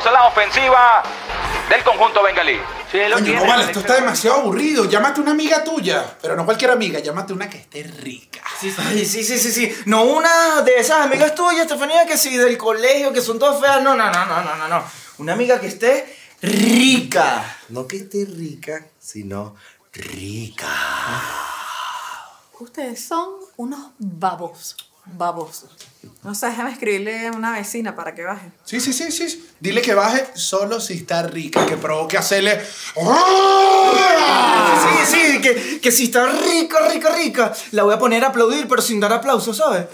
tenemos la ofensiva del conjunto bengalí. Sí, lo Coño, tiene, no vale, esto está demasiado aburrido. Llámate una amiga tuya. Pero no cualquier amiga, llámate una que esté rica. Sí, sí, sí, sí, sí, sí. No una de esas amigas tuyas, Estefanía, que sí, del colegio, que son todas feas. No, no, no, no, no, no, no. Una amiga que esté rica. No que esté rica, sino rica. Ustedes son unos babosos. Babosos. No sé, déjame escribirle a una vecina para que baje. Sí, sí, sí, sí. Dile que baje solo si está rica. Que provoque hacerle. Sí, sí, que, que si está rica, rica, rica, la voy a poner a aplaudir, pero sin dar aplausos, ¿sabes?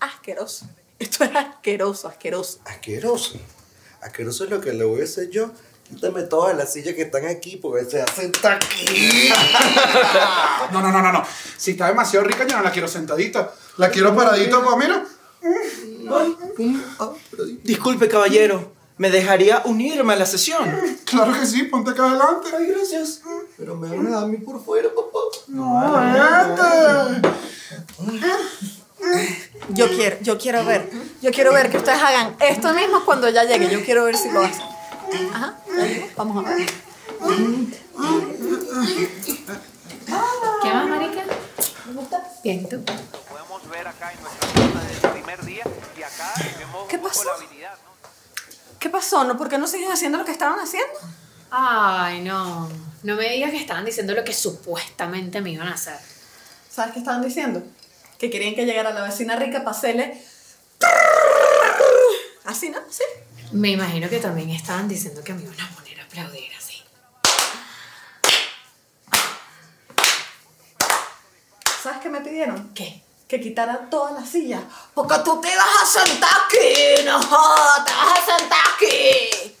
Asqueroso. Esto es asqueroso, asqueroso. Asqueroso. Asqueroso es lo que le voy a hacer yo. Quítame todas las sillas que están aquí porque se hacen aquí. No, no, no, no, no. Si está demasiado rica, yo no la quiero sentadita. La quiero paradita, pues mira. Disculpe, caballero, ¿me dejaría unirme a la sesión? Claro que sí, ponte acá adelante. Ay, gracias. Pero me van a dar a mí por fuera, papá. No, adelante. Yo quiero, yo quiero ver. Yo quiero ver que ustedes hagan esto mismo cuando ya llegue. Yo quiero ver si lo hacen. Ajá, vamos a ver. ¿Qué más, marica? Bien, ¿tú? Podemos ver acá en nuestra zona del primer día y acá vemos ¿Qué pasó? la habilidad, ¿no? ¿Qué pasó? ¿No? ¿Por qué no siguen haciendo lo que estaban haciendo? Ay, no. No me digas que estaban diciendo lo que supuestamente me iban a hacer. ¿Sabes qué estaban diciendo? Que querían que llegara la vecina rica para hacerle... Así, ¿no? Sí. Me imagino que también estaban diciendo que me iban a poner a aplaudir así. ¿Sabes qué me pidieron? ¿Qué? Que quitara todas las sillas. Porque tú te vas a sentar aquí, no te vas a sentar aquí.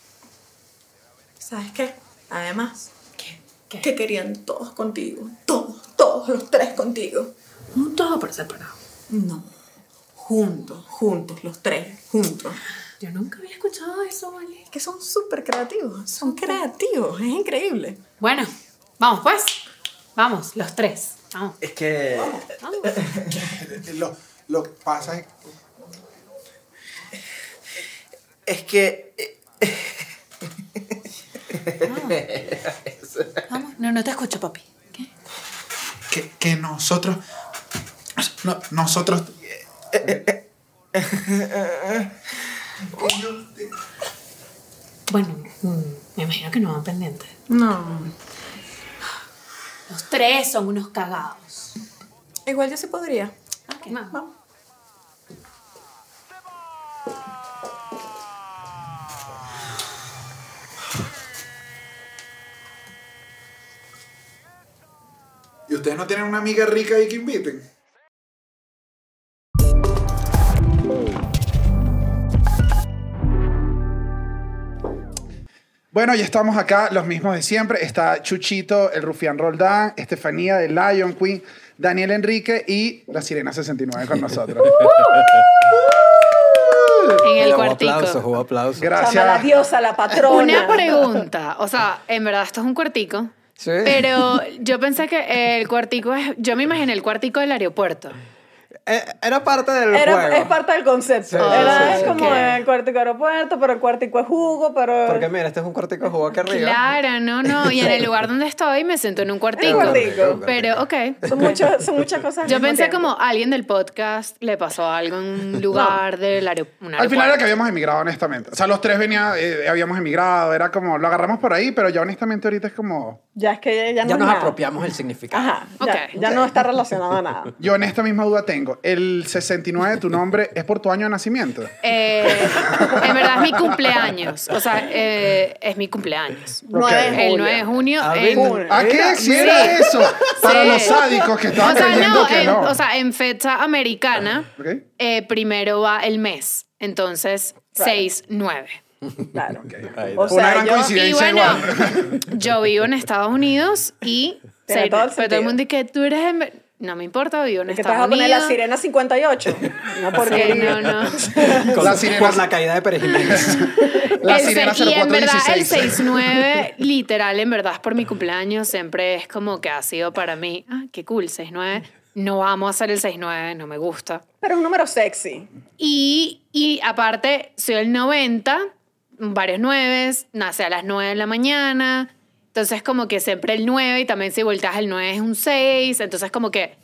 ¿Sabes qué? Además, ¿Qué? ¿Qué? que querían todos contigo. Todos, todos los tres contigo. Juntos o por separado. No. Juntos, juntos, los tres, juntos. Yo nunca había escuchado eso, ¿vale? Que son súper creativos. Son creativos, es increíble. Bueno, vamos pues. Vamos, los tres. Vamos. Es que. Vamos. Lo, lo que pasa es. Es que. eh, Vamos. No, no te escucho, papi. ¿Qué? que, que nosotros. no- nosotros. Bueno, mm, me imagino que no van pendientes. No. Los tres son unos cagados. Igual yo sí podría. Ok, vamos. ¿Y ustedes no tienen una amiga rica ahí que inviten? Bueno, ya estamos acá, los mismos de siempre. Está Chuchito, el Rufián Roldán, Estefanía de Lion Queen, Daniel Enrique y la Sirena 69 con nosotros. En el Hubo cuartico. aplausos, hubo aplausos. Llama la Gracias. diosa, la patrona. Una pregunta. O sea, en verdad esto es un cuartico. Sí. Pero yo pensé que el cuartico es. Yo me imaginé el cuartico del aeropuerto. Eh, Era parte del Era, juego. es parte del concepto. Sí, Era sí, es sí. como Ok. el cuartico aeropuerto, pero el cuartico es jugo, pero. Porque mira, este es un cuartico de jugo aquí arriba. Claro, no, no. Y en el lugar donde estoy me siento en un cuartico. Un cuartico. Pero, ok. Son, muchos- son muchas cosas. Yo pensé tiempo. como alguien del podcast le pasó algo en un lugar del aeropuerto. Al final era que habíamos emigrado, honestamente. O sea, los tres venía, eh, habíamos emigrado. Era como, lo agarramos por ahí, pero ya honestamente ahorita es como... Ya es que ya no Ya nos nada. apropiamos el significado. Ajá. Ya, Ok. ya no está relacionado a nada. Yo en esta misma duda tengo. ¿El 69 de tu nombre es por tu año de nacimiento? Eh, en verdad es mi cumpleaños. O sea, eh, es mi cumpleaños. Ok. El 9 de junio. A en- ver, ¿A qué? Si era eso. Para Sí. los sádicos que estaban o sea, creyendo no, que en, no. o sea, en fecha americana, Ok. eh, primero va el mes. Entonces, 6-9. Claro. Ahí O está. Una gran yo- Y coincidencia bueno, igual. yo vivo en Estados Unidos y. Pero todo el mundo dice que tú eres. en- No me importa, vivo en que te vas Estados a poner la Unidos. sirena 58. No, Sí, porque. no, no. Con- La sirena- Por la caída de Pérez Jiménez. La El sirena se- y en verdad el 0416. 6-9, literal, en verdad es por mi cumpleaños, siempre es como que ha sido para mí, ah, qué cool, 6-9, No amo hacer el 6-9, no me gusta. Pero es un número sexy. Y, y aparte, soy el 90, varios 9, nace a las 9 de la mañana. Entonces, como que siempre el 9 y también si volteas el 9 es un 6. Entonces, como que.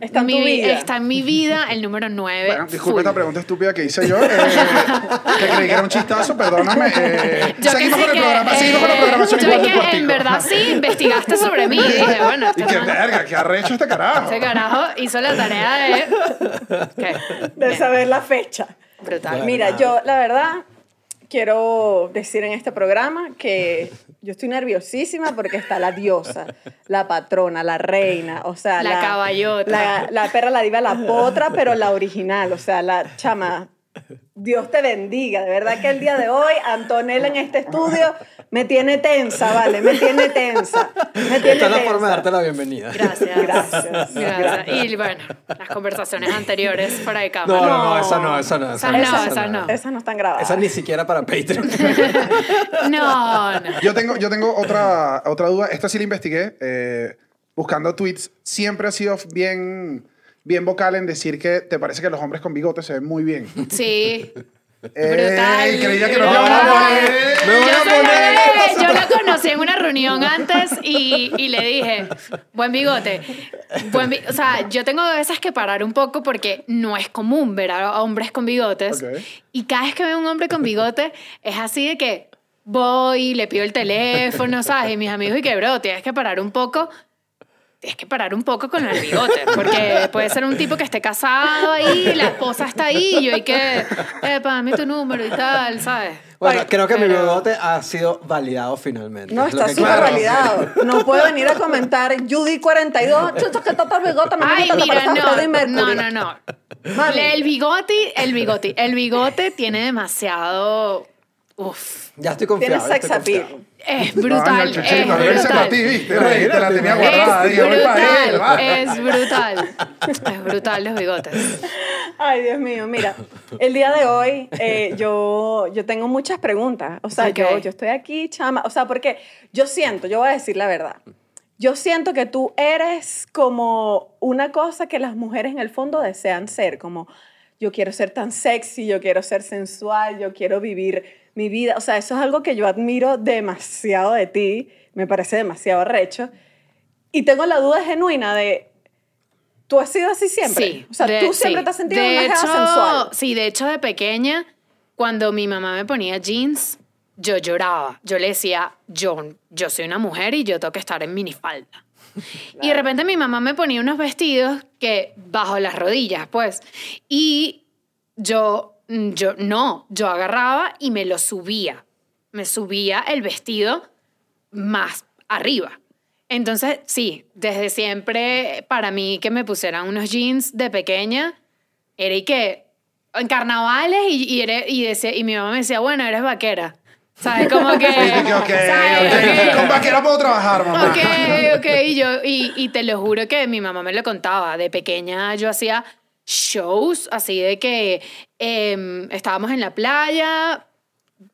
Está en mi, vida. Está en mi vida el número 9. Bueno, disculpe esta pregunta estúpida que hice yo. eh, que creí que era un chistazo, perdóname. eh, Yo seguimos con el que, programa, seguimos con la eh, programación yo que cortico. en verdad sí investigaste sobre mí. Y dije, bueno, Y este qué verga, qué arrecho este carajo. Ese carajo hizo la tarea de. ¿Qué? De Bien, saber la fecha. Brutal. Mira, yo la verdad quiero decir en este programa que yo estoy nerviosísima porque está la diosa, la patrona, la reina, o sea, La caballota. La, la perra, la diva, la potra, pero la original, o sea, la chama. Dios te bendiga, de verdad que el día de hoy Antonella en este estudio me tiene tensa, vale, me tiene tensa, me tiene Esta es la tensa. forma de darte la bienvenida. Gracias. Gracias. Gracias. Y bueno, las conversaciones anteriores fuera de cámara. No, no, no, esa no, esa no. Esa no, esa no. Esas no están grabadas. Esa ni siquiera para Patreon. No, no. Yo tengo, yo tengo otra, otra duda. Esta sí la investigué. eh, buscando tweets. Siempre has sido bien, bien vocal en decir que te parece que los hombres con bigote se ven muy bien. Sí. Eh, Brutal. creía que nos Brutal. íbamos a poner. Me voy Yo, yo lo conocí en una reunión antes y, y le dije, buen bigote. Buen bi-". o sea, yo tengo a veces que parar un poco porque no es común ver a hombres con bigotes. Y cada vez que veo un hombre con bigote es así de que voy, le pido el teléfono, ¿sabes? Y mis amigos, y que, bro, tienes que parar un poco. Tienes que parar un poco con el bigote, porque puede ser un tipo que esté casado ahí, la esposa está ahí, y yo hay que, eh, dame tu número y tal, ¿sabes? Bueno, Ay, creo que mi pero- bigote ha sido validado finalmente. No, Es está súper quiero validado. No puede venir a comentar Judy42, chucha, que está el bigote, me Ay, mira, no, no, no, no. Mami. El bigote, el bigote, el bigote tiene demasiado, uf, Ya estoy Tiene confiado. ya sex appeal. Es brutal, es ti, brutal. ¿viste? Rey, Te la tenía guardada. Es brutal, es brutal, es brutal los bigotes. Ay, Dios mío, mira, el día de hoy eh, yo, yo tengo muchas preguntas. O sea, Ok. yo, yo estoy aquí, chama. O sea, porque yo siento, yo voy a decir la verdad. Yo siento que tú eres como una cosa que las mujeres en el fondo desean ser, como yo quiero ser tan sexy, yo quiero ser sensual, yo quiero vivir mi vida. O sea, eso es algo que yo admiro demasiado de ti, me parece demasiado recho. Y tengo la duda genuina de, ¿tú has sido así siempre? Sí. O sea, de- tú siempre sí. te has sentido de una hecho, sensual. Sí, de hecho, de pequeña, cuando mi mamá me ponía jeans, yo lloraba. Yo le decía, yo, yo soy una mujer y yo tengo que estar en minifalda. Y de repente mi mamá me ponía unos vestidos que bajo las rodillas, pues. Y yo, yo no, yo agarraba y me lo subía. Me subía el vestido más arriba. Entonces, sí, desde siempre para mí que me pusieran unos jeans de pequeña, era y que en carnavales y, y, era- y, decía, y mi mamá me decía, bueno, eres vaquera. ¿Sabes? Como que... Y dije, ok, ¿sabes? ok, Con vaquera puedo trabajar, mamá. Ok, ok, y yo, y, y te lo juro que mi mamá me lo contaba. De pequeña yo hacía shows así de que em, estábamos en la playa,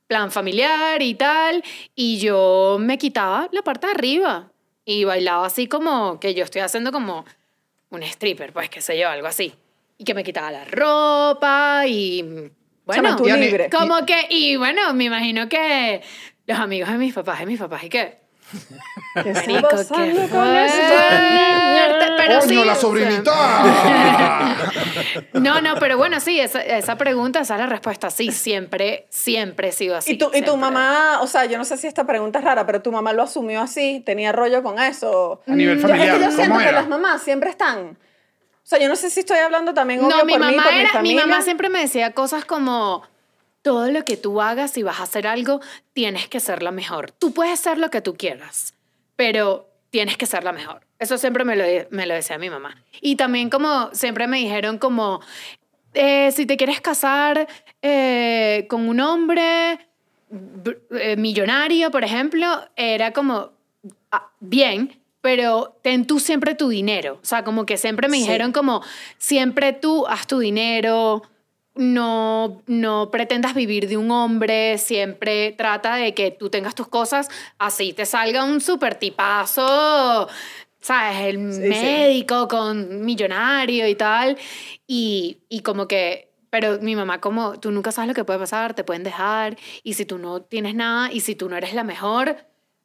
plan familiar y tal, y yo me quitaba la parte de arriba y bailaba así como que yo estoy haciendo como un stripper, pues qué sé yo, algo así. Y que me quitaba la ropa y bueno, libre. como que, y bueno, me imagino que los amigos de mis papás, de mis papás, y que, ¿Qué está con fuerte, esta pero ¡Coño, sí, la sobrinita! No, no, pero bueno, sí, esa, esa pregunta, esa es la respuesta. Sí, siempre, siempre he sido así. Y, tu, y tu mamá, o sea, yo no sé si esta pregunta es rara, pero tu mamá lo asumió así, tenía rollo con eso. A nivel Yo- familiar, es que yo siento ¿cómo que las mamás siempre están. O sea, yo no sé si estoy hablando también obvio No, mi por mí, mamá, por mi era, mi familia. mamá siempre me decía cosas como, todo lo que tú hagas, si vas a hacer algo, tienes que ser la mejor. Tú puedes ser lo que tú quieras, pero tienes que ser la mejor. Eso siempre me lo, me lo decía mi mamá. Y también como siempre me dijeron como, eh, si te quieres casar eh, con un hombre br- eh, millonario, por ejemplo, era como, ah, bien, pero ten tú siempre tu dinero. O sea, como que siempre me Sí. dijeron como, siempre tú haz tu dinero, no, no pretendas vivir de un hombre, siempre trata de que tú tengas tus cosas, así te salga un super tipazo ¿sabes? El sí. médico con millonario y tal. Y, y como que, pero mi mamá como, tú nunca sabes lo que puede pasar, te pueden dejar, y si tú no tienes nada, y si tú no eres la mejor,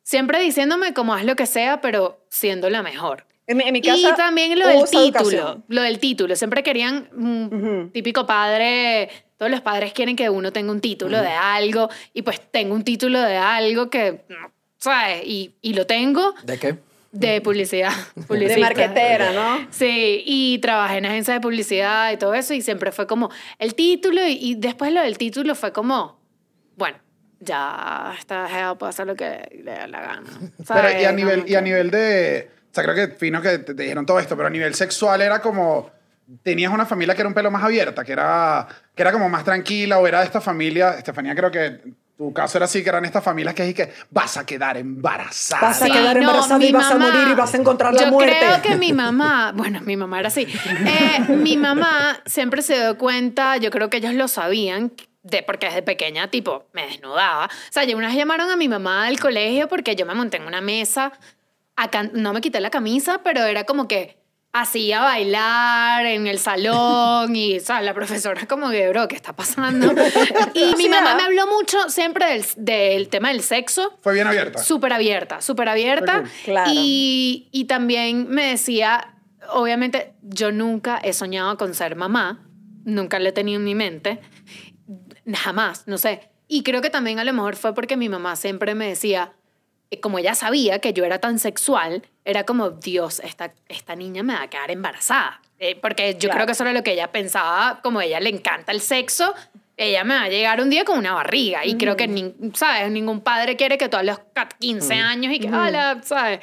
siempre diciéndome como haz lo que sea, pero siendo la mejor. En en mi Y casa también lo del título, educación. lo del título. Siempre querían, mm, Ujú. típico padre, todos los padres quieren que uno tenga un título de algo, y pues tengo un título de algo que, mm, ¿sabes? Y, y lo tengo ¿De qué? de publicidad. De publicista. marquetera, ¿no? Sí, y trabajé en agencias de publicidad y todo eso, y siempre fue como el título, y, y después lo del título fue como, bueno, ya esta jeva puede hacer lo que le da la gana. Pero, ¿sabes? y a nivel, no y a nivel de. O sea, creo que fino que te, te dijeron todo esto, pero a nivel sexual era como. Tenías una familia que era un pelo más abierta, que era, que era como más tranquila, o era de esta familia. Estefanía, creo que tu caso era así, que eran estas familias que es que vas a quedar embarazada. Vas a quedar embarazada y vas a morir y vas a encontrar la yo muerte. creo que mi mamá, bueno, mi mamá era así. Eh, mi mamá siempre se dio cuenta, yo creo que ellos lo sabían, de, porque desde pequeña, tipo, me desnudaba. O sea, yo una vez llamaron a mi mamá del colegio porque yo me monté en una mesa, a can- no me quité la camisa, pero era como que hacía bailar en el salón y, o sea, la profesora como que, bro, ¿qué está pasando? Y mi mamá me habló mucho siempre del, del tema del sexo. Fue bien abierta. Súper abierta, súper abierta. Claro. Y, y también me decía, obviamente, yo nunca he soñado con ser mamá, nunca lo he tenido en mi mente, jamás, no sé. Y creo que también a lo mejor fue porque mi mamá siempre me decía, como ella sabía que yo era tan sexual, era como, Dios, esta, esta niña me va a quedar embarazada. Eh, porque yo Claro. creo que eso era lo que ella pensaba, como a ella le encanta el sexo, ella me va a llegar un día con una barriga. Y creo que, nin- ¿sabes? Ningún padre quiere que tú a los 15 años y que, hola, ¿sabes?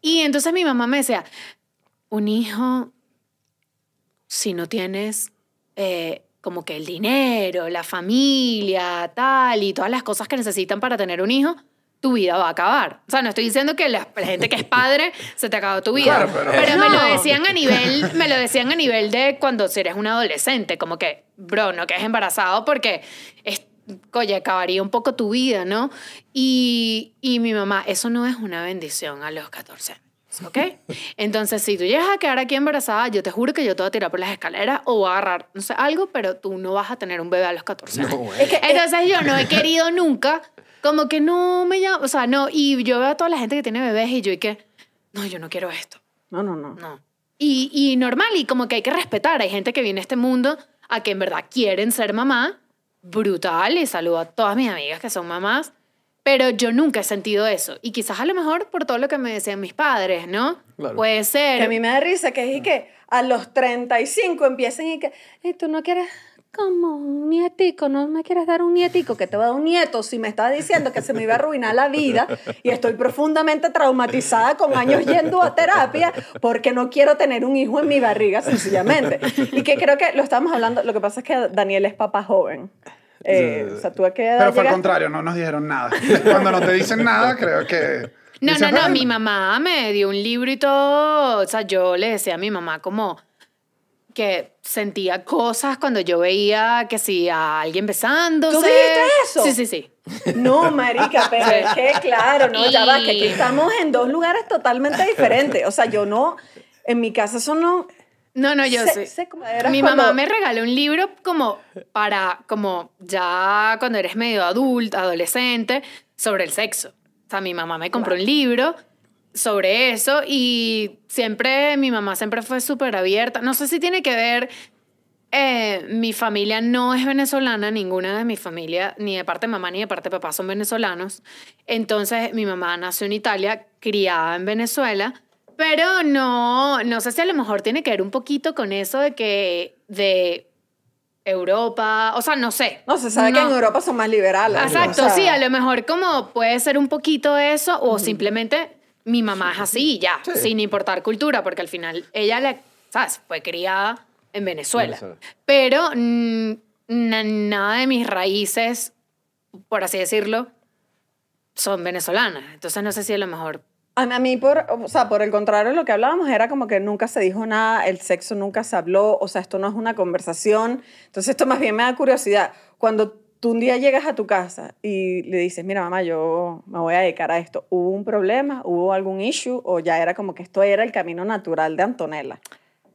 Y entonces mi mamá me decía, un hijo, si no tienes eh, como que el dinero, la familia, tal, y todas las cosas que necesitan para tener un hijo, tu vida va a acabar. O sea, no estoy diciendo que la, la gente que es padre se te acabó tu vida. Claro, pero- me lo No. decían a nivel, me lo decían a nivel de cuando eres un adolescente, como que, bro, no quedes embarazado porque es, oye, acabaría un poco tu vida, ¿no? Y, y mi mamá, eso no es una bendición a los 14 años. ¿Ok? Entonces, si tú llegas a quedar aquí embarazada, yo te juro que yo te voy a tirar por las escaleras o voy a agarrar, no sé, algo, pero tú no vas a tener un bebé a los 14 años. Es que, eh, Entonces, yo no he querido nunca, como que no me llama, o sea, no, y yo veo a toda la gente que tiene bebés y yo y que, no, yo no quiero esto. no, no, no. No. Y, y normal, y como que hay que respetar. Hay gente que viene a este mundo a que en verdad quieren ser mamá. Brutal, y saludo a todas mis amigas que son mamás. Pero yo nunca he sentido eso. Y quizás a lo mejor por todo lo que me decían mis padres, ¿no? Claro. Puede ser. Que a mí me da risa que es y que a los 35 empiecen y que, "Ey, tú no quieres como un nietico, no me quieres dar un nietico, que te va a dar un nieto si me estás diciendo que se me iba a arruinar la vida y estoy profundamente traumatizada con años yendo a terapia porque no quiero tener un hijo en mi barriga, sencillamente. Y que creo que lo estamos hablando, lo que pasa es que Daniel es papá joven. Eh, o sea, tú a qué edad Pero fue al contrario, no nos dijeron nada. Cuando no te dicen nada, creo que. No, dicen, no, no, mi mamá me dio un libro y todo. O sea, yo le decía a mi mamá como que sentía cosas cuando yo veía que si a alguien besándose. ¿Tú dijiste eso? Sí, sí, sí. No, marica, pero es que, claro, no, ya va, que aquí estamos en dos lugares totalmente diferentes. O sea, yo no, en mi casa eso no... No, no, yo sé- Mi cuando- mamá me regaló un libro como para, como ya cuando eres medio adulto, adolescente, sobre el sexo. O sea, mi mamá me compró un libro sobre eso y siempre, mi mamá siempre fue súper abierta. No sé si tiene que ver, eh, mi familia no es venezolana, ninguna de mi familia, ni de parte de mamá ni de parte de papá son venezolanos. Entonces, mi mamá nació en Italia, criada en Venezuela, pero no, no sé si a lo mejor tiene que ver un poquito con eso de que, de Europa, o sea, no sé. No, se sabe que en Europa son más liberales. Exacto, o sea, sí, a lo mejor como puede ser un poquito eso o simplemente mi mamá es así y ya, sin importar cultura, porque al final ella le, ¿sabes? Fue criada en Venezuela. Venezuela. Pero mm, na- nada de mis raíces, por así decirlo, son venezolanas. Entonces no sé si a lo mejor... A a mí, por, o sea, por el contrario, lo que hablábamos era como que nunca se dijo nada, el sexo nunca se habló, o sea, esto no es una conversación. Entonces, esto más bien me da curiosidad. Cuando tú un día llegas a tu casa y le dices, mira mamá, yo me voy a dedicar a esto. ¿Hubo un problema? ¿Hubo algún issue? ¿O ya era como que esto era el camino natural de Antonella?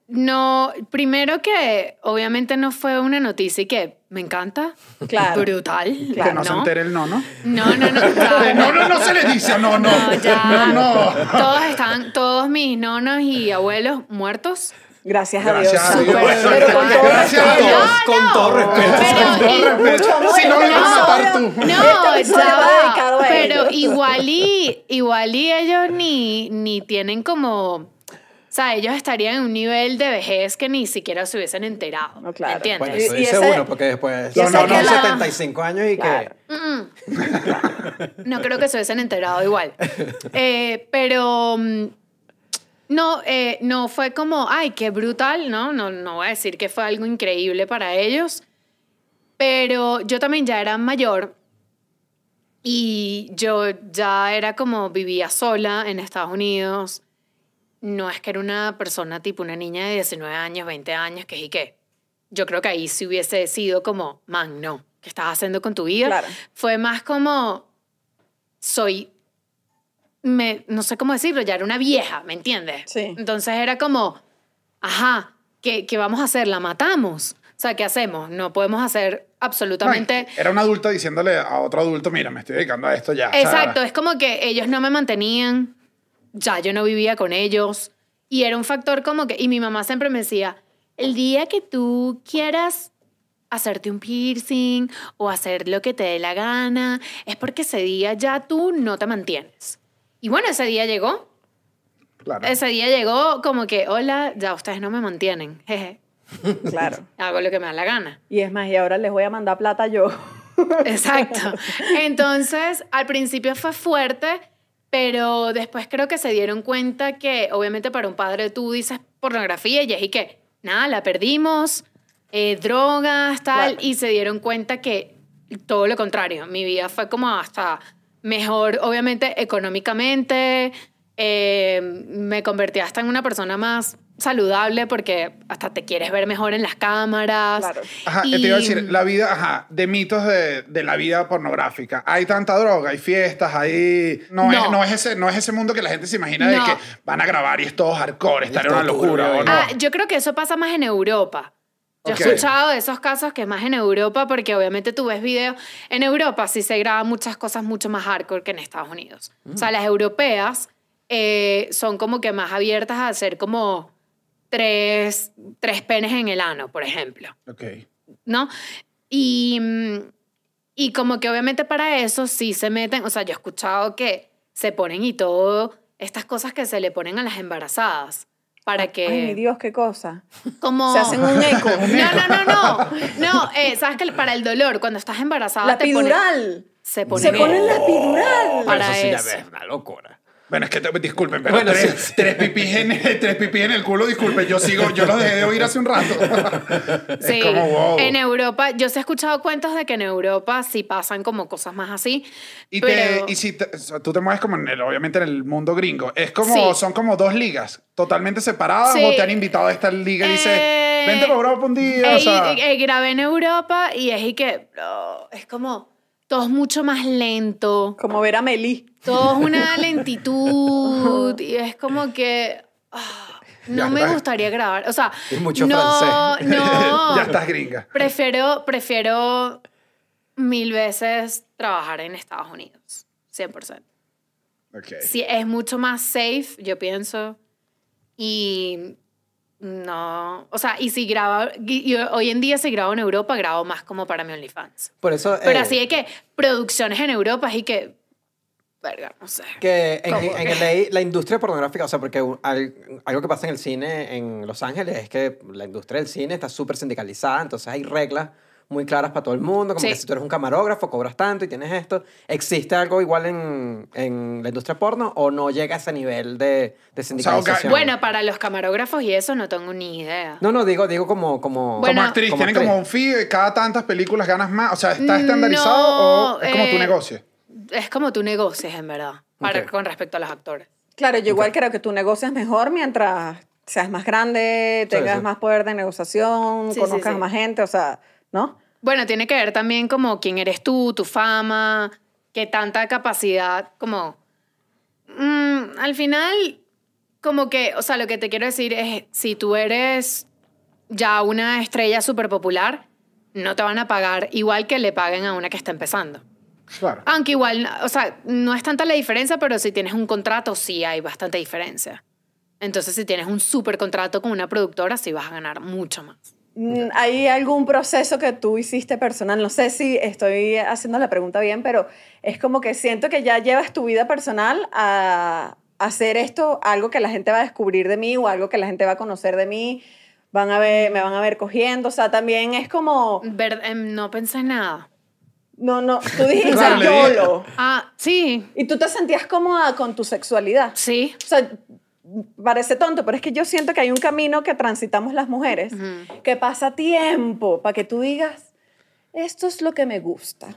No, primero que obviamente no fue una noticia y que me encanta. Claro. Brutal. Que no, se entere el no, ¿no? No, no, no. no, no, no se le dice no, no. No, ya. No, no. Todos están, todos mis nonos y abuelos muertos. Gracias a Gracias Dios. a Dios. Súper, pero con todo Gracias a respeto. Dios. Con todo respeto. Pero, Con todo y- respeto. Si no, lo ibas a matar tú. No, Este episodio ya va va, dedicado a pero igual y, igual y ellos ni, ni tienen como... O sea, ellos estarían en un nivel de vejez que ni siquiera se hubiesen enterado. No, claro. ¿Entiendes? Bueno, Y- eso y dice ese- uno, porque después y no, no, no, la- 75 años y Claro. que... No creo que se hubiesen enterado igual. Eh, pero mm, no, eh, no fue como, ay, qué brutal, ¿no? ¿no? No voy a decir que fue algo increíble para ellos. Pero yo también ya era mayor y yo ya era como vivía sola en Estados Unidos. No es que era una persona tipo una niña de 19 años, 20 años, que y qué. Yo creo que ahí sí hubiese sido como, man, no, ¿qué estás haciendo con tu vida? Claro. Fue más como, soy, me, no sé cómo decirlo, ya era una vieja, ¿me entiendes? Sí. Entonces era como, ajá, ¿qué, qué vamos a hacer? ¿La matamos? O sea, ¿qué hacemos? No podemos hacer absolutamente... Era un adulto diciéndole a otro adulto, mira, me estoy dedicando a esto ya. O sea, Exacto, es como que ellos no me mantenían, ya yo no vivía con ellos y era un factor como que, y mi mamá siempre me decía, el día que tú quieras hacerte un piercing o hacer lo que te dé la gana, es porque ese día ya tú no te mantienes. Y bueno, ese día llegó, Claro. ese día llegó como que, hola, ya ustedes no me mantienen, jeje, Claro. hago lo que me da la gana. Y es más, y ahora les voy a mandar plata yo. Exacto. Entonces, al principio fue fuerte, pero después creo que se dieron cuenta que, obviamente, para un padre tú dices pornografía y es y que, nada, la perdimos, eh, drogas, tal, Claro. y se dieron cuenta que todo lo contrario, mi vida fue como hasta mejor, obviamente, económicamente, eh, me convertí hasta en una persona más saludable porque hasta te quieres ver mejor en las cámaras. Claro. Ajá, Y- te iba a decir, la vida, ajá, de mitos de, de la vida pornográfica. Hay tanta droga, hay fiestas, hay... No, Es, No. no, es ese, no es ese mundo que la gente se imagina de No. que van a grabar y es todo hardcore, estar en una locura, ¿o no? Ah, yo creo que eso pasa más en Europa. Yo Ok. he escuchado de esos casos que más en Europa porque obviamente tú ves videos. En Europa sí se graban muchas cosas mucho más hardcore que en Estados Unidos. O sea, las europeas eh, son como que más abiertas a hacer como tres, tres penes en el ano, por ejemplo. Ok. ¿no? Y, mm, y como que obviamente para eso sí se meten, o sea, yo he escuchado que se ponen y todo, estas cosas que se le ponen a las embarazadas, para que... Ay, mi Dios, qué cosa. Como... Se hacen un eco. No, no, no, no. No, eh, sabes que para el dolor, cuando estás embarazada, La te ponen- epidural. se ponen... Se ponen la epidural. Para eso sí ya eso. ves, una locura. Bueno, es que, te- disculpen, pero Bueno, tres, sí. tres, pipis en, tres pipis en el culo, disculpen, yo sigo, yo los dejé de oír hace un rato. Sí, es como, wow. en Europa, yo sí he escuchado cuentos de que en Europa sí pasan como cosas más así. Y, te, pero- y si te- o sea, tú te mueves como en el, obviamente en el mundo gringo, es como, Sí. son como dos ligas totalmente separadas Sí. o te han invitado a esta liga y dices, Eh, vente para Europa un día, o eh, sea, y- eh, grabé en Europa y es y que bro, es como todo es mucho más lento, Como ver a Meli. Todo es una lentitud y es como que ah, no Ya me está. gustaría grabar, o sea, Y mucho no, francés. no, ya estás gringa. prefiero prefiero mil veces trabajar en Estados Unidos, 100%. Ok. Sí, es mucho más safe, yo pienso. Y no, o sea, y si grabo, y y hoy en día si grabo en Europa, grabo más como para mi OnlyFans. Por eso... Pero eh, así de que producciones en Europa y que, verga, no sé. Que en, ¿Cómo en que? LA la industria pornográfica, o sea, porque al- algo que pasa en el cine en Los Ángeles es que la industria del cine está súper sindicalizada, entonces hay reglas muy claras para todo el mundo, como Sí. que si tú eres un camarógrafo cobras tanto y tienes esto. ¿Existe algo igual en, en la industria porno o no llega a ese nivel de, de sindicalización? Bueno, para los camarógrafos y eso no tengo ni idea. No, no, digo, digo como... como Bueno, como actriz, como tienen actriz. como un fee, cada tantas películas ganas más, o sea, ¿está No, estandarizado o es como tu eh, negocio? Es como tu negocio, en verdad, para, con respecto a los actores. Claro, yo igual creo que tu negocio es mejor mientras seas más grande, tengas sí. más poder de negociación, Sí, conozcas sí. más gente, o sea, ¿no? Bueno, tiene que ver también como quién eres tú, tu fama, qué tanta capacidad, como... mm, al final, como que, o sea, lo que te quiero decir es, si tú eres ya una estrella súper popular, no te van a pagar igual que le paguen a una que está empezando. Claro. Aunque igual, o sea, no es tanta la diferencia, pero si tienes un contrato, sí hay bastante diferencia. Entonces, si tienes un súper contrato con una productora, sí vas a ganar mucho más. Mm, ¿Hay algún proceso que tú hiciste personal? No sé si estoy haciendo la pregunta bien, pero es como que siento que ya llevas tu vida personal a hacer esto, algo que la gente va a descubrir de mí o algo que la gente va a conocer de mí, van a ver, me van a ver cogiendo, o sea, también es como, Ver- em, no pensé en nada. No, no, tú dijiste. YOLO. Ah, sí, Y tú te sentías cómoda con tu sexualidad. sí. O sea, parece tonto, pero es que yo siento que hay un camino que transitamos las mujeres, que pasa tiempo para que tú digas, esto es lo que me gusta.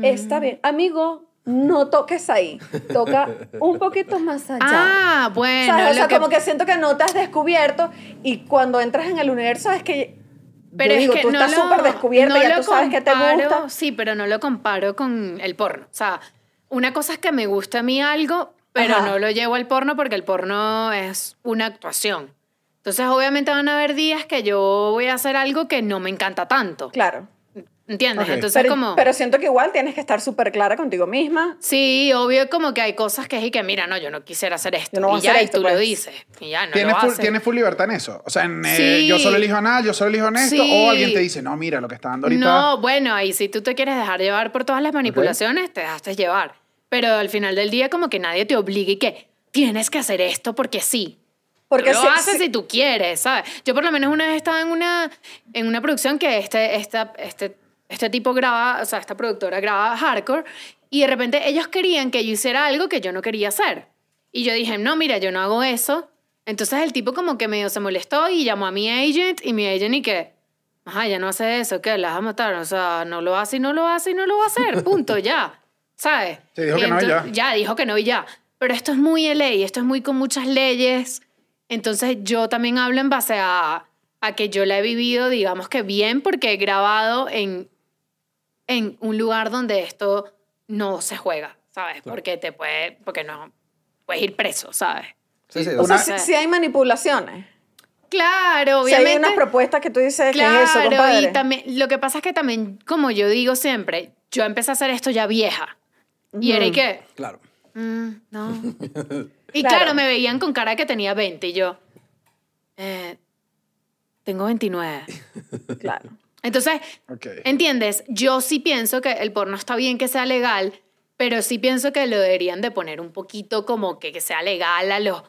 Está bien. Amigo, no toques ahí. Toca un poquito más allá. Ah, bueno. O sea, que- como que siento que no te has descubierto y cuando entras en el universo es que... Pero yo es que tú no estás súper descubierta, no ya lo tú sabes que te gusta. Sí, pero no lo comparo con el porno. O sea, una cosa es que me gusta a mí algo, pero Ajá. no lo llevo al porno porque el porno es una actuación. Entonces, obviamente van a haber días que yo voy a hacer algo que no me encanta tanto. Claro. ¿Entiendes? Ok. Entonces, Pero, como... pero siento que igual tienes que estar súper clara contigo misma. Sí, obvio como que hay cosas que es y que, mira, no, yo no quisiera hacer esto. Yo no voy y ya, hacer y esto, tú lo pues. dices. Y ya, no ¿Tienes lo full, haces. tienes full libertad en eso? O sea, en, eh, Sí. yo solo elijo nada, yo solo elijo en esto, Sí. o alguien te dice, no, mira, lo que está dando ahorita... No, bueno, ahí si tú te quieres dejar llevar por todas las manipulaciones, te dejaste llevar. Pero al final del día como que nadie te obliga y que tienes que hacer esto porque sí. Porque Tú si- lo haces si- si tú quieres, ¿sabes? Yo por lo menos una vez estaba en una, en una producción que este, esta, este, este tipo graba, o sea, esta productora graba hardcore y de repente ellos querían que yo hiciera algo que yo no quería hacer. Y yo dije, no, mira, yo no hago eso. Entonces el tipo como que medio se molestó y llamó a mi agent y mi agent y que, ajá, ya no hace eso, ¿qué? ¿La vas a matar? O sea, no lo hace y no lo hace y no lo va a hacer, punto, ya. ¿Sabes? Sí, dijo que no y ya. Ya, dijo que no y ya. Pero esto es muy LA, esto es muy con muchas leyes. Entonces yo también hablo en base a, a que yo la he vivido, digamos que bien, porque he grabado en, en un lugar donde esto no se juega, ¿sabes? Porque te puede, porque no, puedes ir preso, ¿sabes? Sí, sí, O Una- sea, si, si hay manipulaciones. Claro, Si hay obviamente. unas propuestas que tú dices, Claro, que es eso, compadre? y también, lo que pasa es que también, como yo digo siempre, yo empecé a hacer esto ya vieja. Y era y que, Claro. mm, no. Y Claro. claro. me veían con cara que tenía 20 y yo, eh, tengo 29. Claro. Entonces. ¿entiendes? Yo sí pienso que el porno está bien que sea legal, pero sí pienso que lo deberían de poner un poquito como que, que sea legal a los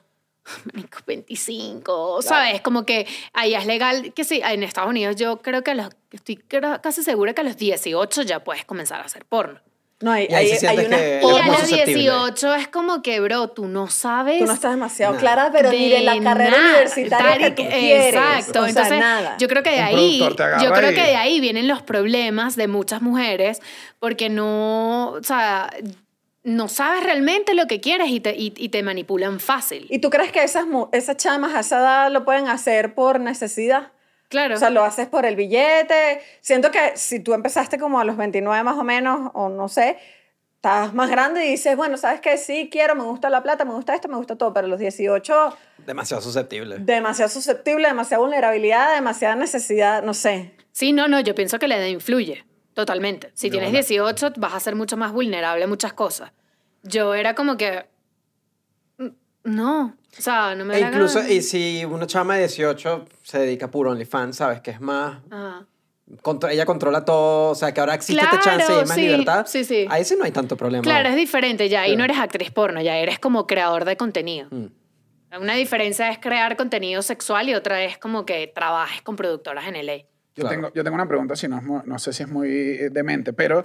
marico, 25, ¿sabes? Como que allá es legal, que sí, en Estados Unidos yo creo que a los, estoy casi segura que a los 18 ya puedes comenzar a hacer porno. No, hay, Y ahí hay, sí hay que- Y a los susceptible. 18 es como que, bro, tú no sabes... Tú no estás demasiado Nada. clara, pero ni de la carrera nada. universitaria que tú quieres. Exacto. O sea, Entonces, nada. yo creo que de ahí, yo creo y- que de ahí vienen los problemas de muchas mujeres porque no, o sea, no sabes realmente lo que quieres y te, y, y te manipulan fácil. ¿Y tú crees que esas, mu- esas chamas a esa edad lo pueden hacer por necesidad? Claro. O sea, lo haces por el billete. Siento que si tú empezaste como a los 29 más o menos, o no sé, estás más grande y dices, bueno, ¿sabes qué? Sí, quiero, me gusta la plata, me gusta esto, me gusta todo, pero a los 18, Demasiado susceptible. demasiado susceptible, demasiada vulnerabilidad, demasiada necesidad, no sé. Sí, no, no, yo pienso que la edad influye, totalmente. Si De tienes bola. 18, vas a ser mucho más vulnerable a muchas cosas. Yo era como que... mm, No, o sea, no me E incluso, y si una chama de 18 se dedica a puro OnlyFans, ¿sabes? Que es más... Ajá. contro- ella controla todo, o sea, que ahora existe esta Claro, chance y hay más sí, libertad. sí, sí. Ahí sí no hay tanto problema. Claro, es diferente, ya ahí Claro. no eres actriz porno, ya eres como creador de contenido. Mm. Una diferencia es crear contenido sexual y otra es como que trabajes con productoras en LA. Yo, Claro. tengo, yo tengo una pregunta, si no, no sé si es muy eh, demente, pero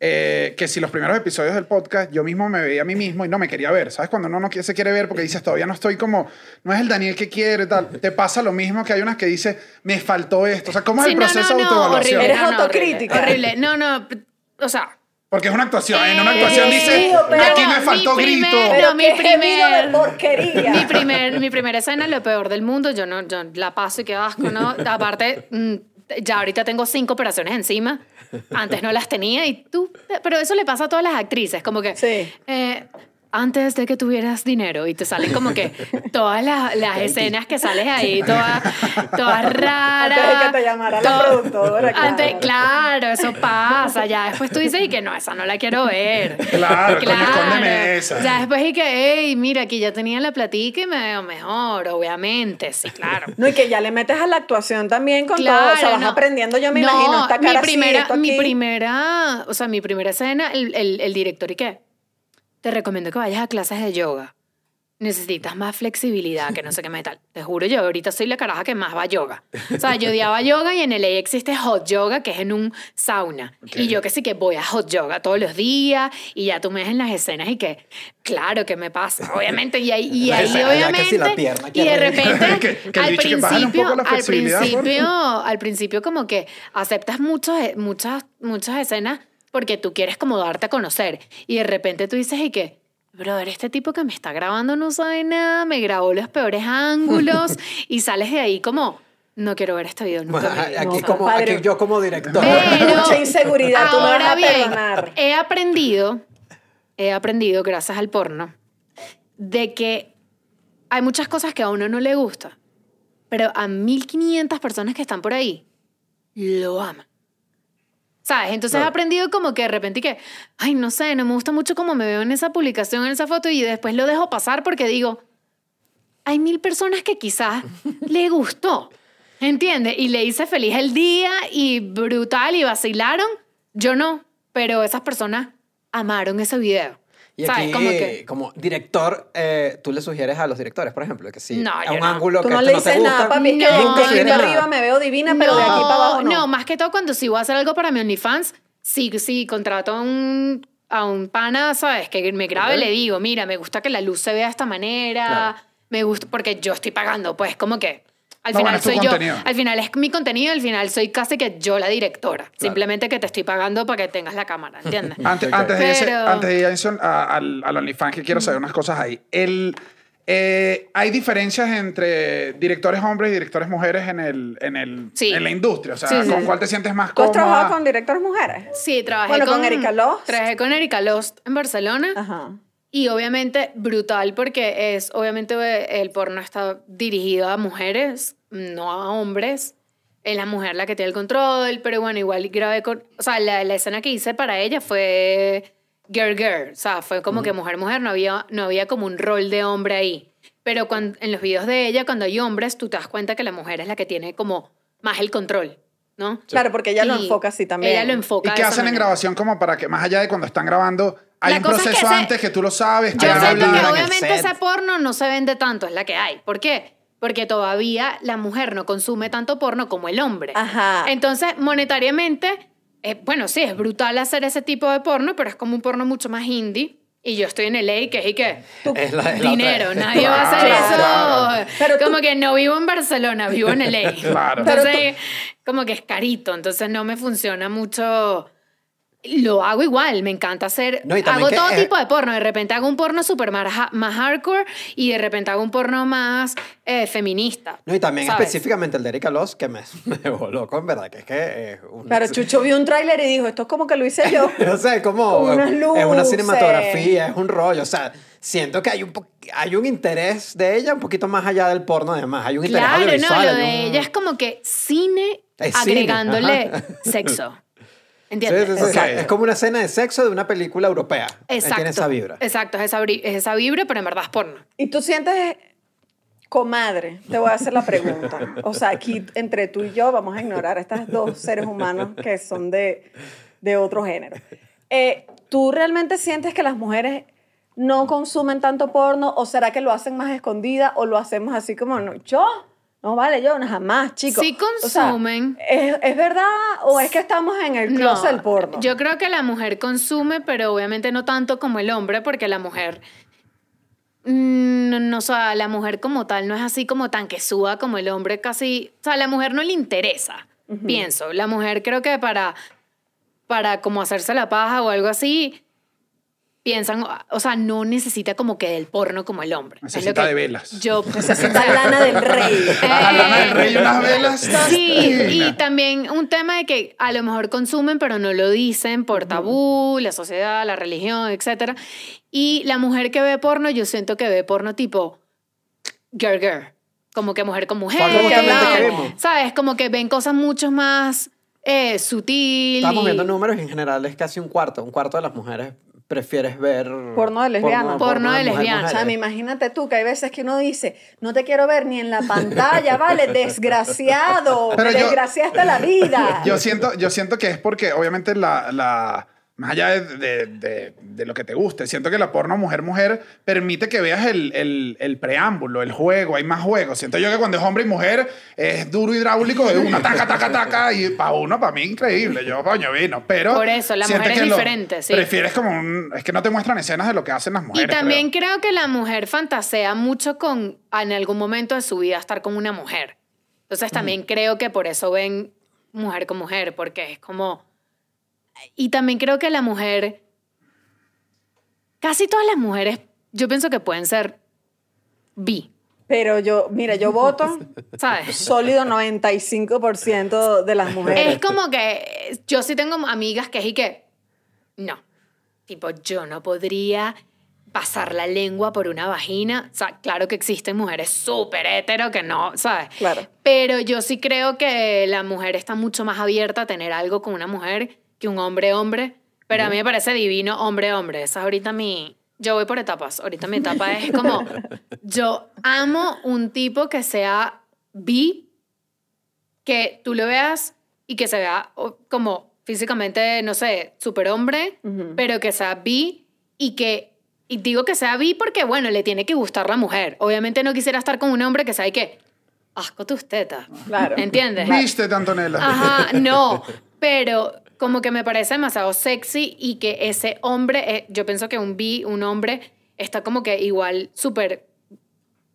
eh, que si los primeros episodios del podcast yo mismo me veía a mí mismo y no me quería ver, ¿sabes? Cuando uno no se quiere ver porque dices, todavía no estoy como, no es el Daniel que quiere, tal. Te pasa lo mismo que hay unas que dice, me faltó esto. O sea, ¿cómo es Sí, el no, proceso no, de no, autoevaluación? horrible, Eres no, no, autocrítica. Horrible, no, no, o sea... Porque es una actuación. en una eh, actuación dice, sí, pero- aquí me mi faltó primer- grito. Pero No, mi primer- porquería. Mi, primer, mi primera escena es lo peor del mundo. Yo no yo la paso y qué asco, ¿no? Aparte, mm, ya ahorita tengo cinco operaciones encima. Antes no las tenía y tú... Pero eso le pasa a todas las actrices, como que... Sí. eh, antes de que tuvieras dinero y te salen como que todas las, las escenas que sales ahí, todas, todas raras. Antes de que te llamara la productora, claro. Antes, claro, eso pasa. Ya después tú dices y que no, esa no la quiero ver. Claro, escóndeme esa. Ya después y que, hey, mira, aquí ya tenía la platica y me veo mejor, obviamente, sí, claro. No, y que ya le metes a la actuación también con todo. O sea, vas no. aprendiendo, yo me No, imagino, esta cara mi así, primera, esto mi primera, o sea, mi primera escena, el, el, el director y qué, te recomiendo que vayas a clases de yoga. Necesitas más flexibilidad, que no sé qué metal. Te juro, yo ahorita soy la caraja que más va a yoga. O sea, yo odiaba yoga y en LA existe hot yoga, que es en un sauna. Y yo que sí que voy a hot yoga todos los días y ya tú me ves en las escenas y que, claro que me pasa, obviamente. Y ahí, y ahí la obviamente, pierna y de repente, Que- que al principio, al por principio, favor. al principio como que aceptas muchos, muchas, muchas escenas porque tú quieres como darte a conocer y de repente tú dices y que, brother, este tipo que me está grabando no sabe nada, me grabó los peores ángulos y sales de ahí como, no quiero ver este video nunca. en mi vida". Aquí, No, como, aquí yo como director. Pero- Mucha inseguridad, tú me vas a bien, perdonar. he aprendido, he aprendido gracias al porno, de que hay muchas cosas que a uno no le gusta, pero a 1500 personas que están por ahí lo aman. ¿Sabes? Entonces he aprendido como que de repente que, ay, no sé, no me gusta mucho cómo me veo en esa publicación, en esa foto, y después lo dejo pasar porque digo, hay mil personas que quizás le gustó, ¿entiendes? Y le hice feliz el día y brutal y vacilaron. Yo no, pero esas personas amaron ese video. Y ¿Sabes? aquí, Como que... como director, eh, tú le sugieres a los directores, por ejemplo, que si No, a un no. ángulo Tú que no esto le no te dices gusta, nada, papi. Es que No, de aquí para arriba me veo divina, pero de aquí para abajo no. No, más que todo cuando si voy a hacer algo para mi OnlyFans, sí, sí, contrato a un, a un pana, ¿sabes? Que me grabe y le digo, mira, me gusta que la luz se vea de esta manera, Claro. me gusta, porque yo estoy pagando, pues como que al No, final bueno, es tu soy yo, contenido. al final es mi contenido, al final soy casi que yo la directora, simplemente que te estoy pagando para que tengas la cámara, ¿entiendes? Antes, antes, de, Pero- antes de ir a eso, a- al, al OnlyFans, que quiero saber unas cosas ahí. El, eh, ¿Hay diferencias entre directores hombres y directores mujeres en, el, en, el, Sí. en la industria? O sea, Sí, sí, ¿con sí. cuál te sientes más ¿Tú has cómoda? trabajado con directores mujeres? Sí, trabajé Bueno, con con, Erika Lost. Trabajé con Erika Lost en Barcelona. Ajá. Y obviamente brutal porque es, obviamente eh, el porno está dirigido a mujeres, no a hombres. Es la mujer la que tiene el control, pero bueno, igual grabé con... O sea, la, la escena que hice para ella fue girl girl, o sea, fue como que mujer mujer, no había, no había como un rol de hombre ahí. Pero cuando, en los videos de ella, cuando hay hombres, tú te das cuenta que la mujer es la que tiene como más el control, ¿no? Claro, porque ella lo Y enfoca así también. Ella lo enfoca ¿Y qué hacen en manera. grabación como para que, más allá de cuando están grabando, hay La un cosa es que proceso ese- antes que tú lo sabes? Yo siento que obviamente ese porno no se vende tanto, es la que hay. ¿Por qué? Porque todavía la mujer no consume tanto porno como el hombre. Ajá. Entonces, monetariamente, eh, bueno, sí, es brutal hacer ese tipo de porno, pero es como un porno mucho más indie. Y yo estoy en LA, que es y que Es la- es dinero, nadie va a hacer Claro, eso. claro. Pero tú- como que no vivo en Barcelona, vivo en LA. Claro. Pero Entonces, como que es carito, entonces no me funciona mucho. Lo hago igual, me encanta hacer. No, hago todo es- tipo de porno. De repente hago un porno súper más, más hardcore y de repente hago un porno más eh, feminista. No, y también ¿sabes? específicamente el de Erika Loss, que me, me loco, en verdad, que es que es un... Pero Chucho vio un tráiler y dijo, esto es como que lo hice yo. o sea, es como... Con unas es una luces. cinematografía, es un rollo, o sea, siento que hay un, hay un interés de ella un poquito más allá del porno, además, hay un interés Claro, no, audiovisual. lo hay de un- ella es como que cine Es cine, agregándole ajá. sexo. Es como una escena de sexo de una película europea. Exacto. Tiene esa vibra. Exacto, es esa, bri- es esa vibra, pero en verdad es porno. Y tú sientes, comadre, te voy a hacer la pregunta. O sea, aquí entre tú y yo vamos a ignorar a estos dos seres humanos que son de, de otro género. Eh, ¿Tú realmente sientes que las mujeres no consumen tanto porno o será que lo hacen más escondida o lo hacemos así como, no, yo? No vale, yo jamás, chicos. Sí O sea, consumen. ¿es, ¿Es verdad o es que estamos en el closet del porno? Yo creo que la mujer consume, pero obviamente no tanto como el hombre, porque la mujer. mm, No, no, o sea, la mujer como tal no es así como tan que suba como el hombre casi. O sea, a la mujer no le interesa, pienso. La mujer creo que para, para como hacerse la paja o algo así, piensan, o sea, no necesita como que del porno como el hombre. Necesita de velas. Yo Necesita lana del rey. La lana del rey y unas velas. Sí, y también un tema de que a lo mejor consumen, pero no lo dicen por tabú, la sociedad, la religión, etc. Y la mujer que ve porno, yo siento que ve porno tipo girl girl, como que mujer con mujer, que. ¿sabes? Como que ven cosas mucho más eh, sutil. Estamos y- viendo números y en general es casi un cuarto. Un cuarto de las mujeres prefieres ver... Porno de lesbiana. Porno de mujer, lesbiana. O sea, mujeres. imagínate tú que hay veces que uno dice, no te quiero ver ni en la pantalla, vale, desgraciado, Pero me yo- desgraciaste la vida. Yo siento, yo siento que es porque, obviamente, la, la- más allá de, de- de- de lo que te guste, siento que la porno mujer-mujer permite que veas el, el- el preámbulo, el juego, hay más juegos. Siento yo que cuando es hombre y mujer es duro hidráulico de una, taca, taca, taca, y para uno, para mí, increíble. Yo, coño, vino. Pero. Por eso, la mujer es diferente, sí. Prefieres como un. Es que no te muestran escenas de lo que hacen las Y mujeres. también creo. creo. que la mujer fantasea mucho con, en algún momento de su vida, estar con una mujer. Entonces también creo que por eso ven mujer con mujer, porque es como... Y también creo que la mujer, casi todas las mujeres, yo pienso que pueden ser bi, Pero yo, mira, yo voto ¿sabes? sólido 95% de las mujeres. Es como que yo sí tengo amigas que es y que no. Tipo, yo no podría pasar la lengua por una vagina. O sea, claro que existen mujeres súper hetero que no, ¿sabes? Claro. Pero yo sí creo que la mujer está mucho más abierta a tener algo con una mujer que un hombre-hombre. Pero a mí me parece divino hombre-hombre. Esa es ahorita mi... Yo voy por etapas. Ahorita mi etapa es como... Yo amo un tipo que sea bi, que tú lo veas y que se vea como físicamente, no sé, superhombre, pero que sea bi y que... Y digo que sea bi porque, bueno, le tiene que gustar la mujer. Obviamente no quisiera estar con un hombre que sabe que... Asco tus tetas. Claro. ¿Entiendes? Viste, Antonella. Ajá, no, pero como que me parece demasiado sexy y que ese hombre, eh, yo pienso que un bi, un hombre, está como que igual súper...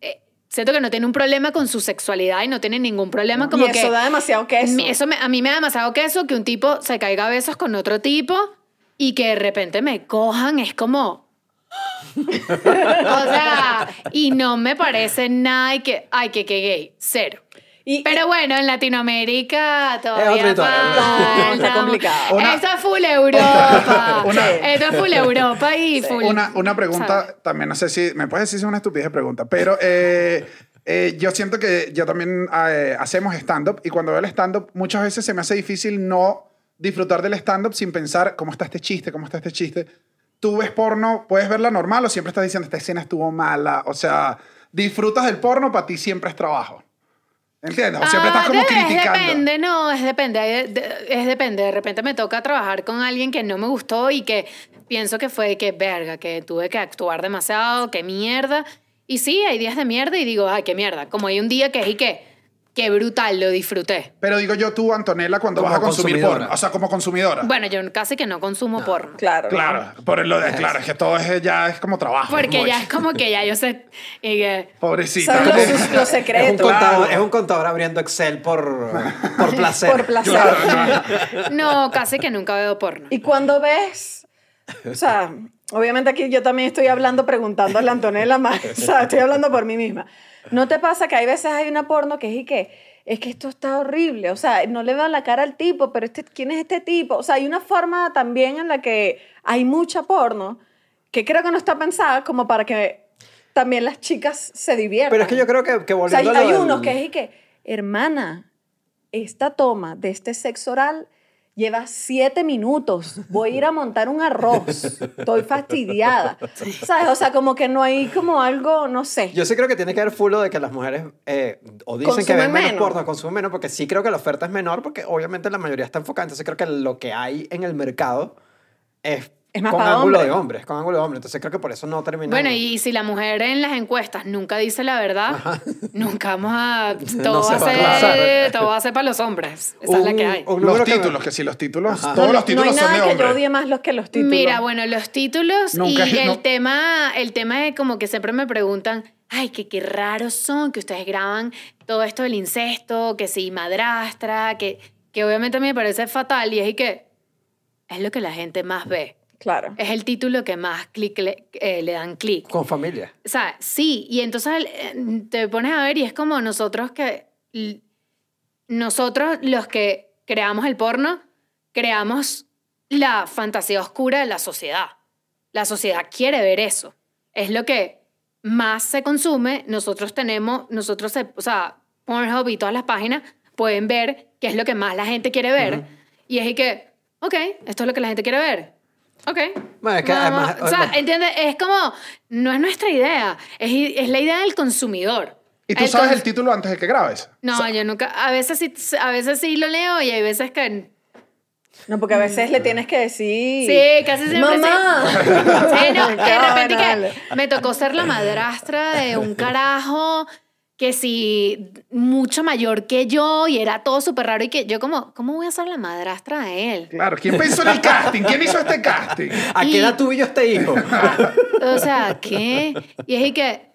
eh, siento que no tiene un problema con su sexualidad y no tiene ningún problema como y que... eso da demasiado queso. Eso me- a mí me da demasiado queso que un tipo se caiga a besos con otro tipo y que de repente me cojan, es como... o sea, y no me parece nada y que, ay, que, que gay, cero. Y- Pero bueno, en Latinoamérica todavía otra historia. falta. Está complicado. Una- Esto es full Europa. Una- Esto es full Europa y full... Una, una pregunta, ¿sabes? también no sé si me puedes decir si es una estupidez pregunta, pero eh, eh, yo siento que yo también eh, hacemos stand-up y cuando veo el stand-up muchas veces se me hace difícil no disfrutar del stand-up sin pensar cómo está este chiste, cómo está este chiste. Tú ves porno, puedes verla normal o siempre estás diciendo esta escena estuvo mala, o sea, disfrutas del porno, para ti siempre es trabajo. ¿Entiendes? O siempre Ah, estás como criticando. depende, no, es depende. Es depende. De repente me toca trabajar con alguien que no me gustó y que pienso que fue que verga, que tuve que actuar demasiado, que mierda. Y sí, hay días de mierda y digo, ay, qué mierda. Como hay un día que es y que, qué brutal, lo disfruté. Pero digo yo tú, Antonella, cuando Como vas a consumir consumidora. porno, o sea, como consumidora. Bueno, yo casi que no consumo porno. Claro. Claro, por lo de, claro, es que todo es, ya es como trabajo. Porque ya es como que ya yo sé. y que- Pobrecita. Sabes los, los Es un, secretos. contador, es un contador abriendo Excel por, por placer. Por placer. Claro, claro. no, casi que nunca veo porno. Y cuando ves, o sea, obviamente aquí yo también estoy hablando, preguntándole a Antonella más, o sea, estoy hablando por mí misma. ¿No te pasa que hay veces hay una porno que es y que es que esto está horrible, o sea, no le veo la cara al tipo, pero este, ¿quién es este tipo? O sea, hay una forma también en la que hay mucha porno que creo que no está pensada como para que también las chicas se diviertan. Pero es que yo creo que, que O sea, hay, volviendo a lo hay del- unos que es y que, hermana, esta toma de este sexo oral lleva siete minutos. Voy a ir a montar un arroz. Estoy fastidiada. ¿Sabes? O sea, como que no hay como algo, no sé. Yo sí creo que tiene que ver full de que las mujeres eh, o dicen que ven menos menos. porno, consumen menos, porque sí creo que la oferta es menor, porque obviamente la mayoría está enfocada. Entonces creo que lo que hay en el mercado es, Es más con para ángulo hombres. de hombres, con ángulo de hombres. Entonces creo que por eso no termina. Bueno, y si la mujer en las encuestas nunca dice la verdad, nunca vamos a... Todo, se va, va a ser, todo va a ser para los hombres. Esa es la que hay. un Los títulos, que si los títulos, Ajá. todos no, los títulos no hay son de nada que yo hombres. odie más los que los títulos. Mira, bueno, los títulos Nunca- y el no. tema, el tema de como que siempre me preguntan, ay, que qué raros son que ustedes graban todo esto del incesto, que si madrastra, que, que obviamente a mí me parece fatal y es y que es lo que la gente más ve. Claro. Es el título que más clic le, eh, le dan clic. Con familia. O sea, sí, y entonces eh, te pones a ver y es como nosotros que, nosotros los que creamos el porno, creamos la fantasía oscura de la sociedad. La sociedad quiere ver eso. Es lo que más se consume. Nosotros tenemos, nosotros, se- o sea, Pornhub y todas las páginas pueden ver qué es lo que más la gente quiere ver. Y es y que, ok, esto es lo que la gente quiere ver. Ok. Bueno, es que además- o sea, ¿entiendes? Es como, no es nuestra idea, es, es la idea del consumidor. ¿Y tú El sabes el título antes de que grabes? No, yo nunca, a veces, sí, a veces sí lo leo y hay veces que... No, porque a veces le tienes que decir. Sí, casi siempre sí. ¡Mamá! Sí, no, de Qué repente que me tocó ser la madrastra de un carajo que sí, mucho mayor que yo y era todo súper raro y que yo como, ¿cómo voy a ser la madrastra de él? Claro, ¿quién pensó en el casting? ¿Quién hizo este casting? ¿A Y- qué edad tuvo yo este hijo? O sea, ¿qué? Y es y que,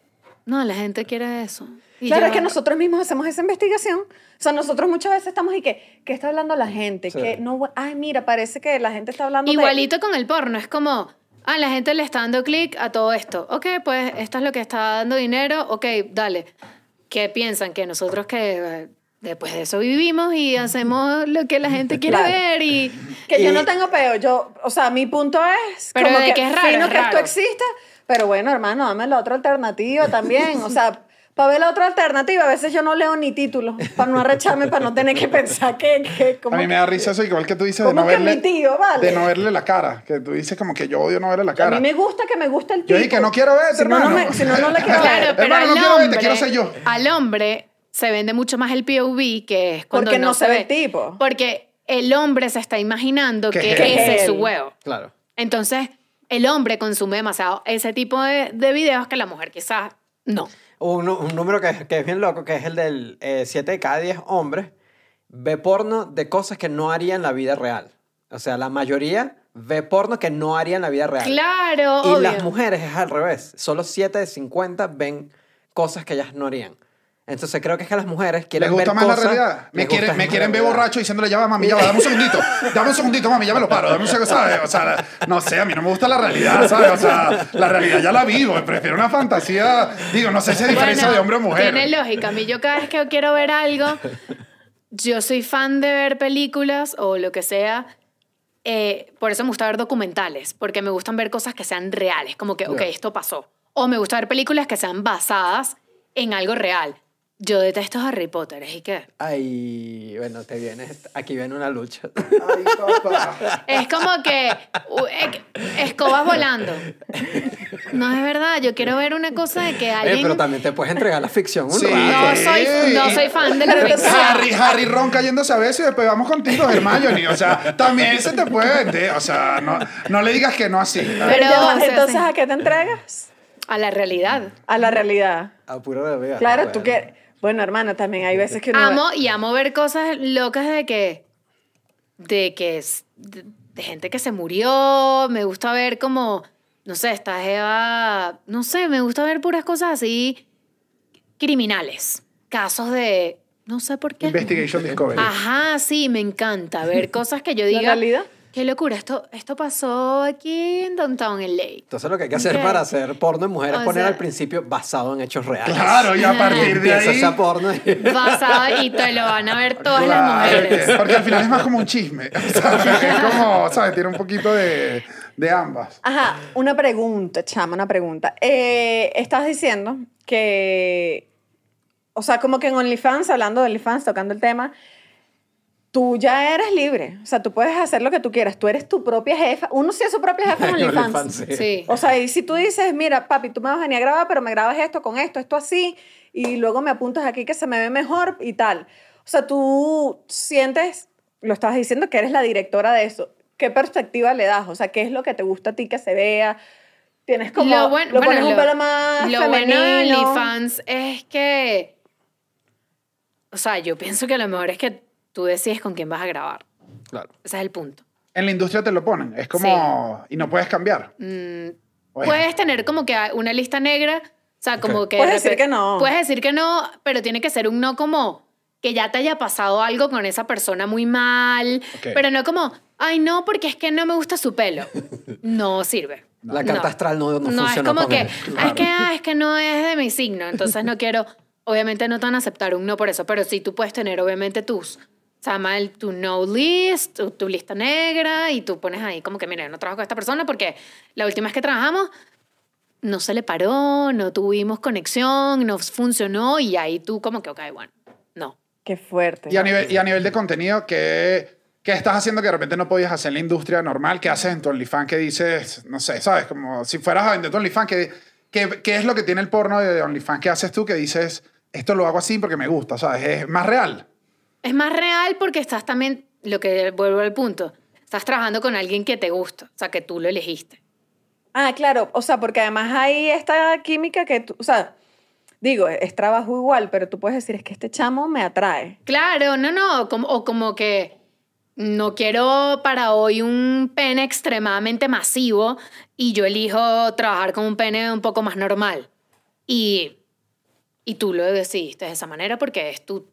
no, la gente quiere eso. Y Claro, yo- es que nosotros mismos hacemos esa investigación. O sea, nosotros muchas veces estamos y que, ¿qué está hablando la gente? Sí. Que no, ay, mira, parece que la gente está hablando de- Igualito con el porno, es como, ah, la gente le está dando clic a todo esto. Ok, pues esto es lo que está dando dinero, ok, dale. ¿Qué piensan? Que nosotros que eh, después de eso vivimos y hacemos lo que la gente quiere Claro. ver y... Que yo no tengo peo. Yo, o sea, mi punto es Pero como de que, que es raro, es que esto exista, pero bueno, hermano, dame la otra alternativa también. O sea, para ver la otra alternativa, a veces yo no leo ni títulos, para no arrecharme, para no tener que pensar que... que A mí me da risa eso, igual que tú dices de ¿Cómo no que verle... mi tío, vale? De no verle la cara. Que tú dices como que yo odio no verle la A cara. mí me gusta que me guste el tipo. Yo dije que no quiero verte, si no, no hermano. me- si no, no le quiero Claro, ver. pero Hermano, no al quiero verte, hombre, quiero ser yo. al hombre se vende mucho más el POV que es cuando Porque no, no se ve el tipo. Porque el hombre se está imaginando Que que, es ese es su huevo. Claro. Entonces, el hombre consume demasiado ese tipo de, de videos que la mujer quizás no. Un, un número que, que es bien loco, que es el del 7 de cada 10 hombres, ve porno de cosas que no haría en la vida real. O sea, la mayoría ve porno que no haría en la vida real. Claro, Y obvio. las mujeres es al revés. Solo 7 de 50 ven cosas que ellas no harían. Entonces creo que es que las mujeres quieren ¿Les gusta ver más la cosas- realidad? Me quieren, me quieren la ver borracho diciéndole, ya va, mami, ya va, dame un segundito. Dame un segundito, mami, ya me lo paro. Dame un segundo, ¿sabes? O sea, no sé, a mí no me gusta la realidad, ¿sabes? O sea, la realidad ya la vivo. Prefiero una fantasía. Digo, no sé si hay diferencia Bueno, de hombre o mujer. Tiene lógica. A mí yo cada vez que quiero ver algo, yo soy fan de ver películas o lo que sea. eh, por eso me gusta ver documentales, porque me gustan ver cosas que sean reales, como que, ok, Ya. esto pasó. O me gusta ver películas que sean basadas en algo real. Yo detesto Harry Potter, ¿y qué? Ay, bueno, te vienes, aquí viene una lucha. Ay, papá. Es como que escobas volando. No es verdad, yo quiero ver una cosa de que alguien... pero también te puedes entregar la ficción un Sí. rato. No soy, no soy fan de la ficción. Harry, Harry Ron cayéndose a veces y después vamos contigo, Hermione. O sea, también se te puede vender. O sea, no, no le digas que no así. Pero Pero, ya va, o sea, entonces. ¿a qué te entregas? A la realidad. A la realidad. A pura realidad. Claro, Bueno. tú que... Bueno, hermana, también hay veces que uno... Amo y amo ver cosas locas de que. de que. es- de, de gente que se murió. Me gusta ver como. No sé, esta Eva. No sé, me gusta ver puras cosas así. criminales. Casos de. No sé por qué. Investigation Discovery. Ajá, sí, me encanta ver cosas que yo ¿La diga. realidad? Qué locura, esto, esto pasó aquí en Downtown LA. Entonces lo que hay que hacer Ok. para hacer porno de mujeres es O poner sea- al principio basado en hechos reales. Claro, y a partir de ahí. esa porno y- Basada y te lo van a ver todas las Claro, mujeres. que- porque al final es más como un chisme. ¿sabes? Es como, ¿sabes? Tiene un poquito de, de ambas. Ajá, una pregunta, chama, una pregunta. Eh, estás diciendo que, o sea, como que en OnlyFans, hablando de OnlyFans, tocando el tema, tú ya eres libre. O sea, tú puedes hacer lo que tú quieras. Tú eres tu propia jefa. Uno sí es su propia jefa en OnlyFans. Sí. Sí. O sea, y si tú dices, mira, papi, tú me vas a venir a grabar, pero me grabas esto con esto, esto así, y luego me apuntas aquí que se me ve mejor y tal. O sea, tú sientes, lo estabas diciendo, que eres la directora de eso. ¿Qué perspectiva le das? O sea, ¿qué es lo que te gusta a ti que se vea? Tienes como, lo bueno, lo bueno, pones un lo- pelo más lo bueno de. OnlyFans es que, o sea, yo pienso que lo mejor es que tú decides con quién vas a grabar. Claro. Ese es el punto. En la industria te lo ponen. Es como. Y no puedes cambiar. Mm. Puedes tener como que una lista negra, o sea, como que... Puedes de decir que no. Puedes decir que no, pero tiene que ser un no como que ya te haya pasado algo con esa persona muy mal, pero no como ay, no, porque es que no me gusta su pelo. No sirve. La carta astral no- no No, es funcionó como con que. "Ah, es que, ah, es que no es de mi signo, entonces no quiero, obviamente no te van a aceptar un no por eso, pero sí tú puedes tener obviamente tus, se llama el, tu no list, tu, tu lista negra, y tú pones ahí como que, mira, yo no trabajo con esta persona porque la última vez que trabajamos no se le paró, no tuvimos conexión, no funcionó, y ahí tú como que, ok, bueno, no. Qué fuerte. Y a nivel, y a nivel de contenido, ¿qué, ¿qué estás haciendo que de repente no podías hacer en la industria normal? ¿Qué haces en tu OnlyFans que dices, no sé, sabes? Como si fueras a vender tu OnlyFans, ¿qué, qué, qué es lo que tiene el porno de OnlyFans que haces tú que dices, esto lo hago así porque me gusta, ¿sabes? Es más real. Es más real porque estás también, lo que vuelvo al punto, estás trabajando con alguien que te gusta, o sea, que tú lo elegiste. Ah, claro, o sea, porque además hay esta química que tú, o sea, digo, es trabajo igual, pero tú puedes decir, es que este chamo me atrae. Claro, no, no, como, o como que no quiero para hoy un pene extremadamente masivo y yo elijo trabajar con un pene un poco más normal. Y, y tú lo decidiste de esa manera porque es tu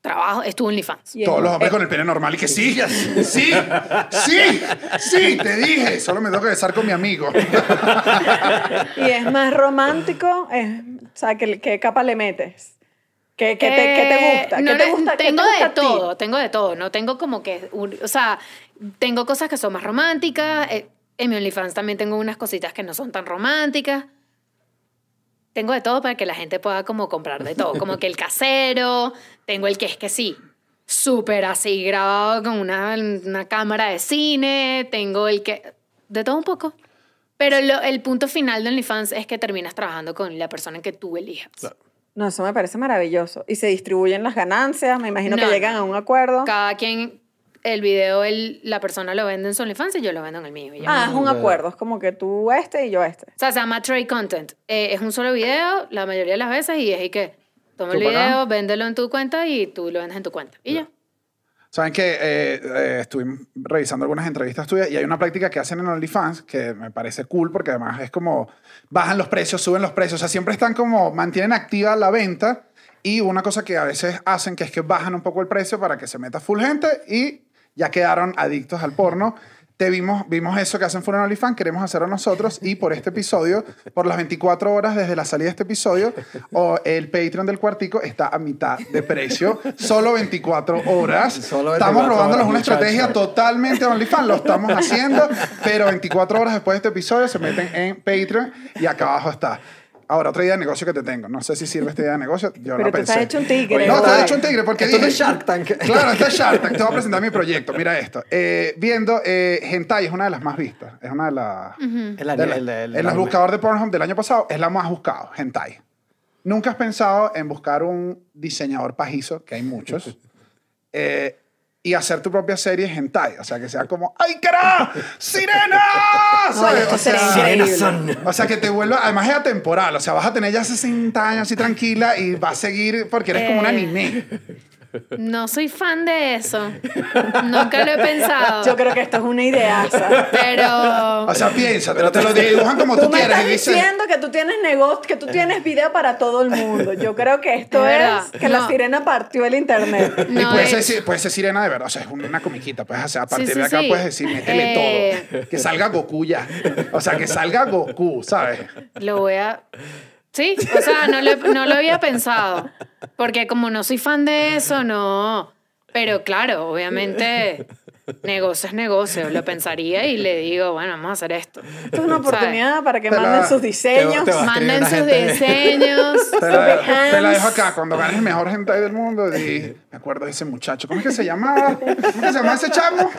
trabajo, es tu OnlyFans. Todos los hombres eh, con el pene normal y que sí, sí, sí, sí, te dije. Solo me tengo que besar con mi amigo. Y es más romántico, es, o sea, ¿qué, qué capa le metes? ¿Qué, qué te, qué te Eh, gusta? no ¿Qué te le- gusta? ¿Qué te Tengo gusta de todo, tengo de todo. No tengo como que, un- o sea, tengo cosas que son más románticas. eh, En mi OnlyFans también tengo unas cositas que no son tan románticas. Tengo de todo para que la gente pueda como comprar de todo. Como que el casero, tengo el que es que sí, súper así grabado con una, una cámara de cine, tengo el que... De todo un poco. Pero lo- el punto final de OnlyFans es que terminas trabajando con la persona que tú elijas. No, eso me parece maravilloso. Y se distribuyen las ganancias, me imagino No, que llegan a un acuerdo. Cada quien, el video, el, la persona lo vende en su OnlyFans y yo lo vendo en el mío. y. Ah, es un acuerdo, es como que tú este y yo este. O sea, se llama trade content. Eh, es un solo video la mayoría de las veces y es y que toma el video, véndelo en tu cuenta y tú lo vendes en tu cuenta. Y ya. Saben que eh, eh, estuvimos revisando algunas entrevistas tuyas y hay una práctica que hacen en OnlyFans que me parece cool porque además es como bajan los precios, suben los precios, o sea, siempre están como mantienen activa la venta y una cosa que a veces hacen que es que bajan un poco el precio para que se meta full gente y ya quedaron adictos al porno. Te vimos, vimos eso que hacen full en OnlyFans, queremos hacerlo nosotros y por este episodio, por las 24 horas desde la salida de este episodio, o el Patreon del cuartico está a mitad de precio, solo 24 horas. Solo 24 estamos robándonos horas, una estrategia totalmente OnlyFans, lo estamos haciendo, pero 24 horas después de este episodio se meten en Patreon y acá abajo está. Ahora, otra idea de negocio que te tengo. No sé si sirve esta idea de negocio. Yo Pero no tú pensé. estás hecho un tigre, No, ¿no? estás hecho un tigre porque Esto dije... es Shark Tank. Claro, esto es Shark Tank. Te voy a presentar mi proyecto. Mira esto. Eh, viendo, eh, Hentai es una de las más vistas. Es una de las... El, de la- el, el- en los buscadores de Pornhub del año pasado es la más buscada, hentai. ¿Nunca has pensado en buscar un diseñador pajizo, que hay muchos, eh, y hacer tu propia serie hentai? O sea, que sea como ¡Ay, cara! ¡Sirena! ¿Sabes? esto O sea, o sea, que te vuelva... Además es atemporal. O sea, vas a tener ya 60 años así tranquila y vas a seguir porque eres como un Eh. anime. No soy fan de eso. Nunca lo he pensado. Yo creo que esto es una ideaza. Pero. O sea, piénsatelo. Te lo dibujan como tú, Tú me quieres estás y dices... diciendo que tú tienes negocio, que tú tienes video para todo el mundo. Yo creo que esto Es que la No. sirena partió el internet. Y No puede, es- ser, si- puede ser sirena de verdad, o sea, es una comiquita, puedes hacer, a partir sí, de acá sí. puedes decir, métele Eh. todo, que salga Goku ya, o sea, que salga Goku, ¿sabes? Lo voy a... Sí, o sea, no lo, no lo había pensado. Porque como no soy fan de eso, no... Pero claro, obviamente, negocio es negocio. Lo pensaría y le digo, bueno, vamos a hacer esto. Esto es una oportunidad para que Te la- manden sus diseños. te va- Manden sus gente. diseños. Te la, te la dejo acá, cuando ganes el mejor hentai del mundo, y me acuerdo de ese muchacho, ¿cómo es que se llamaba? ¿Cómo es que se llamaba ese chamo?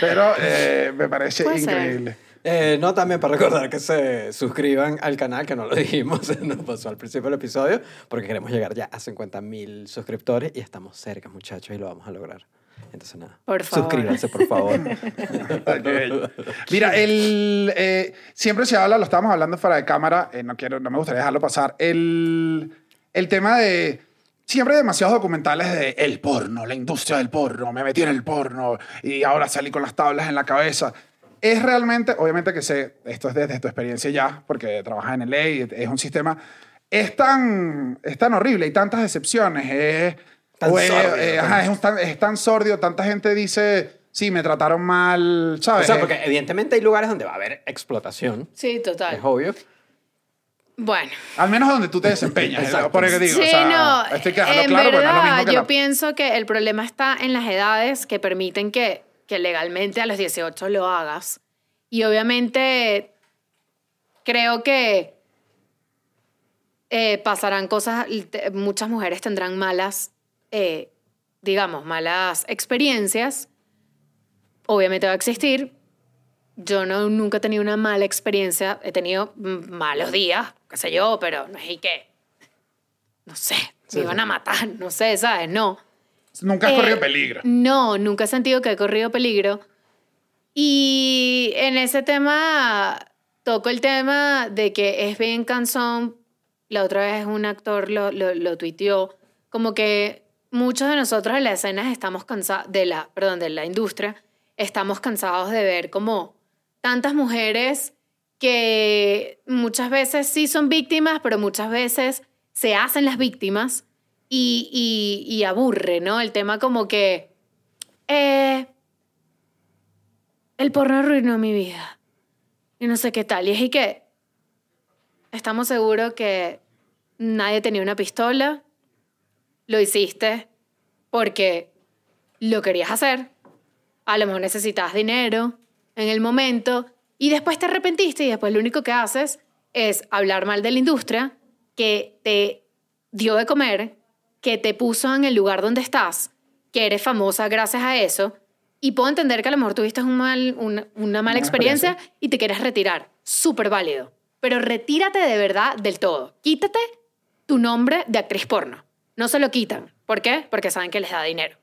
Pero eh, me parece Puede ser. increíble. Eh, no, también para recordar que se suscriban al canal, que no lo dijimos, nos pasó al principio del episodio, porque queremos llegar ya a 50 mil suscriptores y estamos cerca, muchachos, y lo vamos a lograr. Entonces, nada. Por favor. Suscríbanse, por favor. Mira, el, eh, siempre se habla, lo estábamos hablando fuera de cámara, eh, no, quiero, no me gustaría dejarlo pasar, el, el tema de... Siempre hay demasiados documentales de el porno, la industria del porno, me metí en el porno y ahora salí con las tablas en la cabeza. Es realmente, obviamente que sé, esto es desde tu experiencia ya, porque trabajas en el ley, es un sistema, es tan, es tan horrible, hay tantas decepciones, es, Tan o es- eh, ajá, es, un tan, es tan sordio, tanta gente dice, sí, me trataron mal, O ¿sabes? sea, porque evidentemente hay lugares donde va a haber explotación. Sí, total. Es obvio. Bueno. Al menos donde tú te desempeñas, por eso que digo. Sí, o sea, no, esto hay que dejarlo en claro, porque no es lo verdad, mismo que yo la- pienso que el problema está en las edades que permiten que, que legalmente a los 18 lo hagas. Y obviamente creo que eh, pasarán cosas, muchas mujeres tendrán malas, eh, digamos, malas experiencias. Obviamente va a existir. Yo no, nunca he tenido una mala experiencia. He tenido mm, malos días, qué sé yo, pero no es y que, no sé, me iban a matar, no sé, ¿sabes? No. Nunca has Eh, corrido peligro. No, nunca he sentido que he corrido peligro. Y en ese tema toco el tema de que es bien cansón. La otra vez un actor lo, lo, lo tuiteó, como que muchos de nosotros en la escena estamos cansados, de la, perdón, de la industria, estamos cansados de ver como tantas mujeres que muchas veces sí son víctimas, pero muchas veces se hacen las víctimas y, y, aburre, ¿no? El tema como que eh, el porno arruinó mi vida y no sé qué tal. Y es que estamos seguros que nadie tenía una pistola, lo hiciste porque lo querías hacer, a lo mejor necesitabas dinero en el momento y después te arrepentiste y después lo único que haces es hablar mal de la industria que te dio de comer, que te puso en el lugar donde estás, que eres famosa gracias a eso y puedo entender que a lo mejor tuviste un mal, una, una mala experiencia, y te quieres retirar. Súper válido. Pero retírate de verdad del todo. Quítate tu nombre de actriz porno. No se lo quitan. ¿Por qué? Porque saben que les da dinero.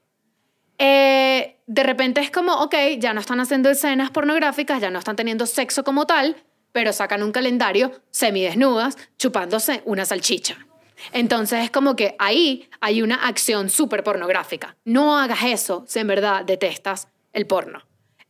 Eh, de repente es como, ok, ya no están haciendo escenas pornográficas, ya no están teniendo sexo como tal, pero sacan un calendario semidesnudas chupándose una salchicha. Entonces es como que ahí hay una acción súper pornográfica. No hagas eso si en verdad detestas el porno.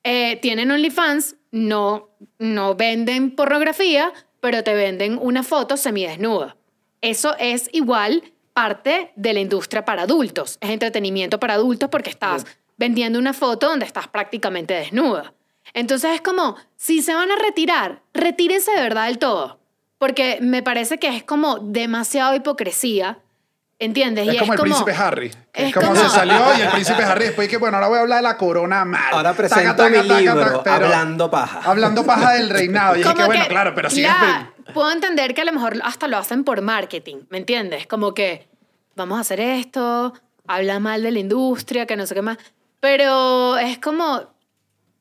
Eh, tienen OnlyFans, no, no venden pornografía, pero te venden una foto semidesnuda. Eso es igual parte de la industria para adultos. Es entretenimiento para adultos porque estás vendiendo una foto donde estás prácticamente desnuda. Entonces es como, si se van a retirar, retírense de verdad del todo. Porque me parece que es como demasiado hipocresía, ¿entiendes? Es Y como el príncipe Harry. que Es, como, se salió y el príncipe Harry después que, bueno, ahora voy a hablar de la corona mal. Ahora Taca, presento taca, mi taca, libro, taca, pero- Hablando Paja. Hablando paja del reinado. Y es que, Como bueno, que, claro, pero ya, puedo entender que a lo mejor hasta lo hacen por marketing, ¿me entiendes? Como que vamos a hacer esto, habla mal de la industria, que no sé qué más. Pero es como,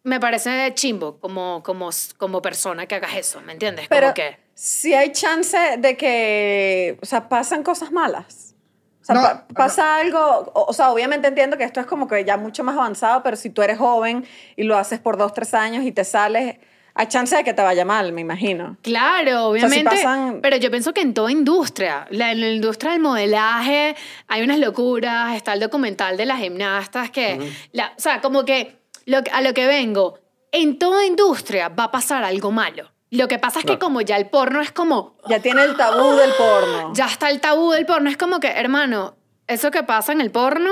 me parece chimbo como, como, como persona que hagas eso, ¿me entiendes? Pero como que... si hay chance de que, o sea, pasan cosas malas. O sea, No, pa- pasa algo, o, o sea, obviamente entiendo que esto es como que ya mucho más avanzado, pero si tú eres joven y lo haces por dos, tres años y te sales, hay chance de que te vaya mal, me imagino. Claro, sea, si obviamente. pasan- Pero yo pienso que en toda industria, la, en la industria del modelaje, hay unas locuras. Está el documental de las gimnastas que, la- o sea, como que, lo, que- a lo que vengo, en toda industria va a pasar algo malo. Lo que pasa es que como ya el porno es como, Ya tiene el tabú del porno. ya está el tabú del porno, es como que, hermano, eso que pasa en el porno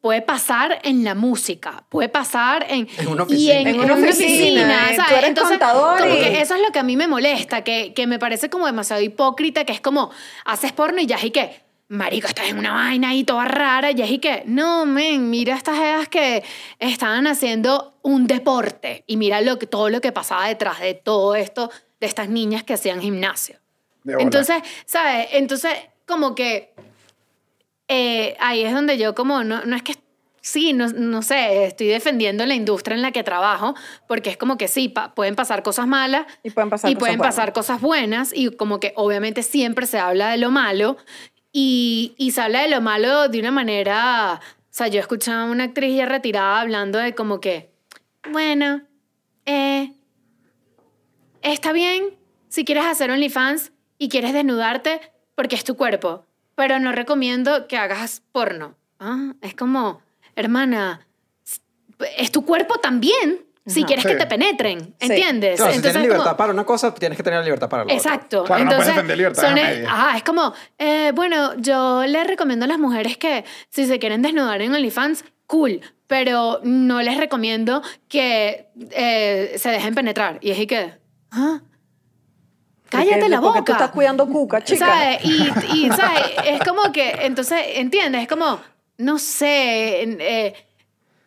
puede pasar en la música, puede pasar en, En una y oficina. en, En en una una oficina, oficina, eh, ¿sabes? tú eres Entonces, contador como y- que eso es lo que a mí me molesta, que, que me parece como demasiado hipócrita, que es como, haces porno y ya y que, marico, estás en una vaina ahí toda rara, y es y que, no, men, mira estas edades que estaban haciendo un deporte y mira lo que, todo lo que pasaba detrás de todo esto, de estas niñas que hacían gimnasio. Entonces, ¿sabes? Entonces, como que eh, ahí es donde yo como, no, no es que, sí, no, no sé, estoy defendiendo la industria en la que trabajo, porque es como que sí, pa- pueden pasar cosas malas Y pueden pasar y cosas pueden buenas. pasar cosas buenas y como que obviamente siempre se habla de lo malo y, y se habla de lo malo de una manera, o sea, yo escuchaba a una actriz ya retirada hablando de como que, bueno, eh, está bien si quieres hacer OnlyFans y quieres desnudarte porque es tu cuerpo, pero no recomiendo que hagas porno. Ah, es como, hermana, es tu cuerpo también si quieres que te penetren, Sí. ¿entiendes? Claro, si tienes Entonces, libertad como- para una cosa, tienes que tener libertad para la otra. Exacto. Claro, no puedes libertad son el- ajá, es como, eh, bueno, yo le recomiendo a las mujeres que si se quieren desnudar en OnlyFans, cool, pero no les recomiendo que eh, se dejen penetrar. Y es y que, ¿ah? Cállate la boca. Porque tú estás cuidando cuca, chica. ¿Sabes? Y, y, ¿sabes? Es como que, entonces, ¿entiendes? Es como, no sé, eh,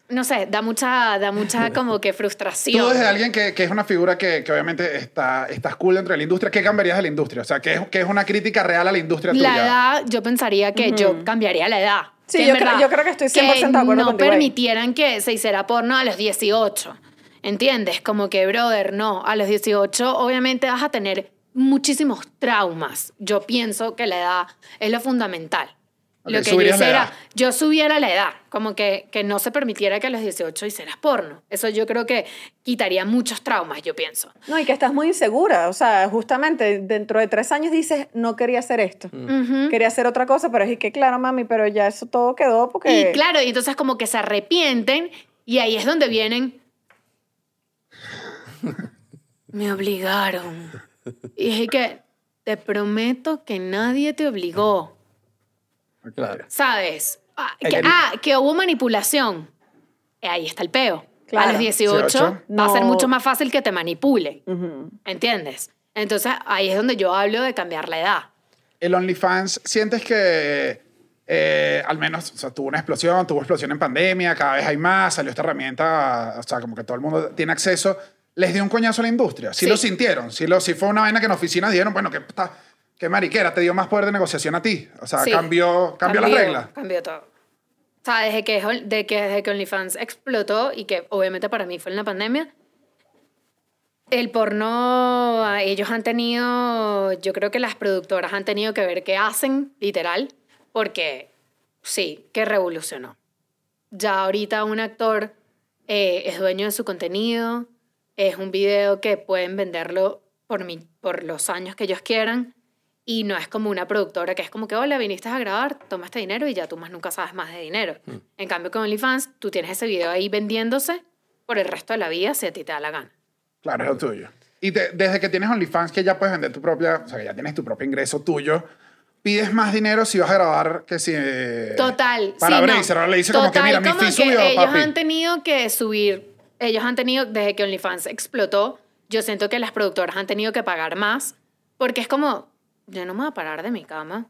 no sé, da mucha, da mucha como que frustración. Tú desde alguien que, que es una figura que, que obviamente está, estás cool dentro de la industria, ¿qué cambiarías de la industria? O sea, que es, que es una crítica real a la industria La tuya. edad, yo pensaría que yo cambiaría la edad. Sí, Que yo creo- verdad, yo creo que estoy 100% de acuerdo no contigo ahí. permitieran que se hiciera porno a los 18. ¿Entiendes? Como que, brother, no. A los 18, obviamente vas a tener muchísimos traumas. Yo pienso que la edad es lo fundamental. Lo que yo hiciera, edad. yo subiera la edad, como que, que no se permitiera que a los 18 hicieras porno. Eso yo creo que quitaría muchos traumas, yo pienso. No, y que estás muy insegura. O sea, justamente dentro de tres años dices, no quería hacer esto. Ujú. Quería hacer otra cosa, pero es que, claro, mami, pero ya eso todo quedó porque... Y claro, y entonces como que se arrepienten y ahí es donde vienen. Me obligaron. Y dije que te prometo que nadie te obligó. Claro. ¿Sabes? Ah, En que, el- ah, que hubo manipulación. Eh, Ahí está el peo. Claro. A los 18, 18. va a ser mucho más fácil que te manipulen. Ujú. ¿Entiendes? Entonces ahí es donde yo hablo de cambiar la edad. El OnlyFans, ¿sientes que eh, al menos o sea, tuvo una explosión, tuvo explosión en pandemia, cada vez hay más, salió esta herramienta, o sea, como que todo el mundo tiene acceso? ¿Les dio un coñazo a la industria? ¿Sí, Sí. lo sintieron? ¿Sí, lo, sí fue una vaina que en oficinas dijeron, bueno, que puta, qué mariquera, te dio más poder de negociación a ti? O sea, Sí. cambió, cambió, las reglas. Cambió todo. O sea, desde que, de que, desde que OnlyFans explotó y que obviamente para mí fue en la pandemia, el porno, ah, ellos han tenido, yo creo que las productoras han tenido que ver qué hacen, literal, porque sí, que revolucionó. Ya ahorita un actor eh, es dueño de su contenido, es un video que pueden venderlo por, mi, por los años que ellos quieran y no es como una productora que es como que, hola, viniste a grabar, toma este dinero y ya tú más nunca sabes más de dinero. En cambio con OnlyFans, tú tienes ese video ahí vendiéndose por el resto de la vida si a ti te da la gana. Claro, es lo tuyo. Y te- desde que tienes OnlyFans, que ya puedes vender tu propia, o sea, que ya tienes tu propio ingreso tuyo, pides más dinero si vas a grabar que si... eh, Total. Para sí, no. Bracer, ahora le dice como que, Total, mira, mi fee subió, ellos papi. han tenido que subir, ellos han tenido, desde que OnlyFans explotó, yo siento que las productoras han tenido que pagar más, porque es como, yo no me voy a parar de mi cama,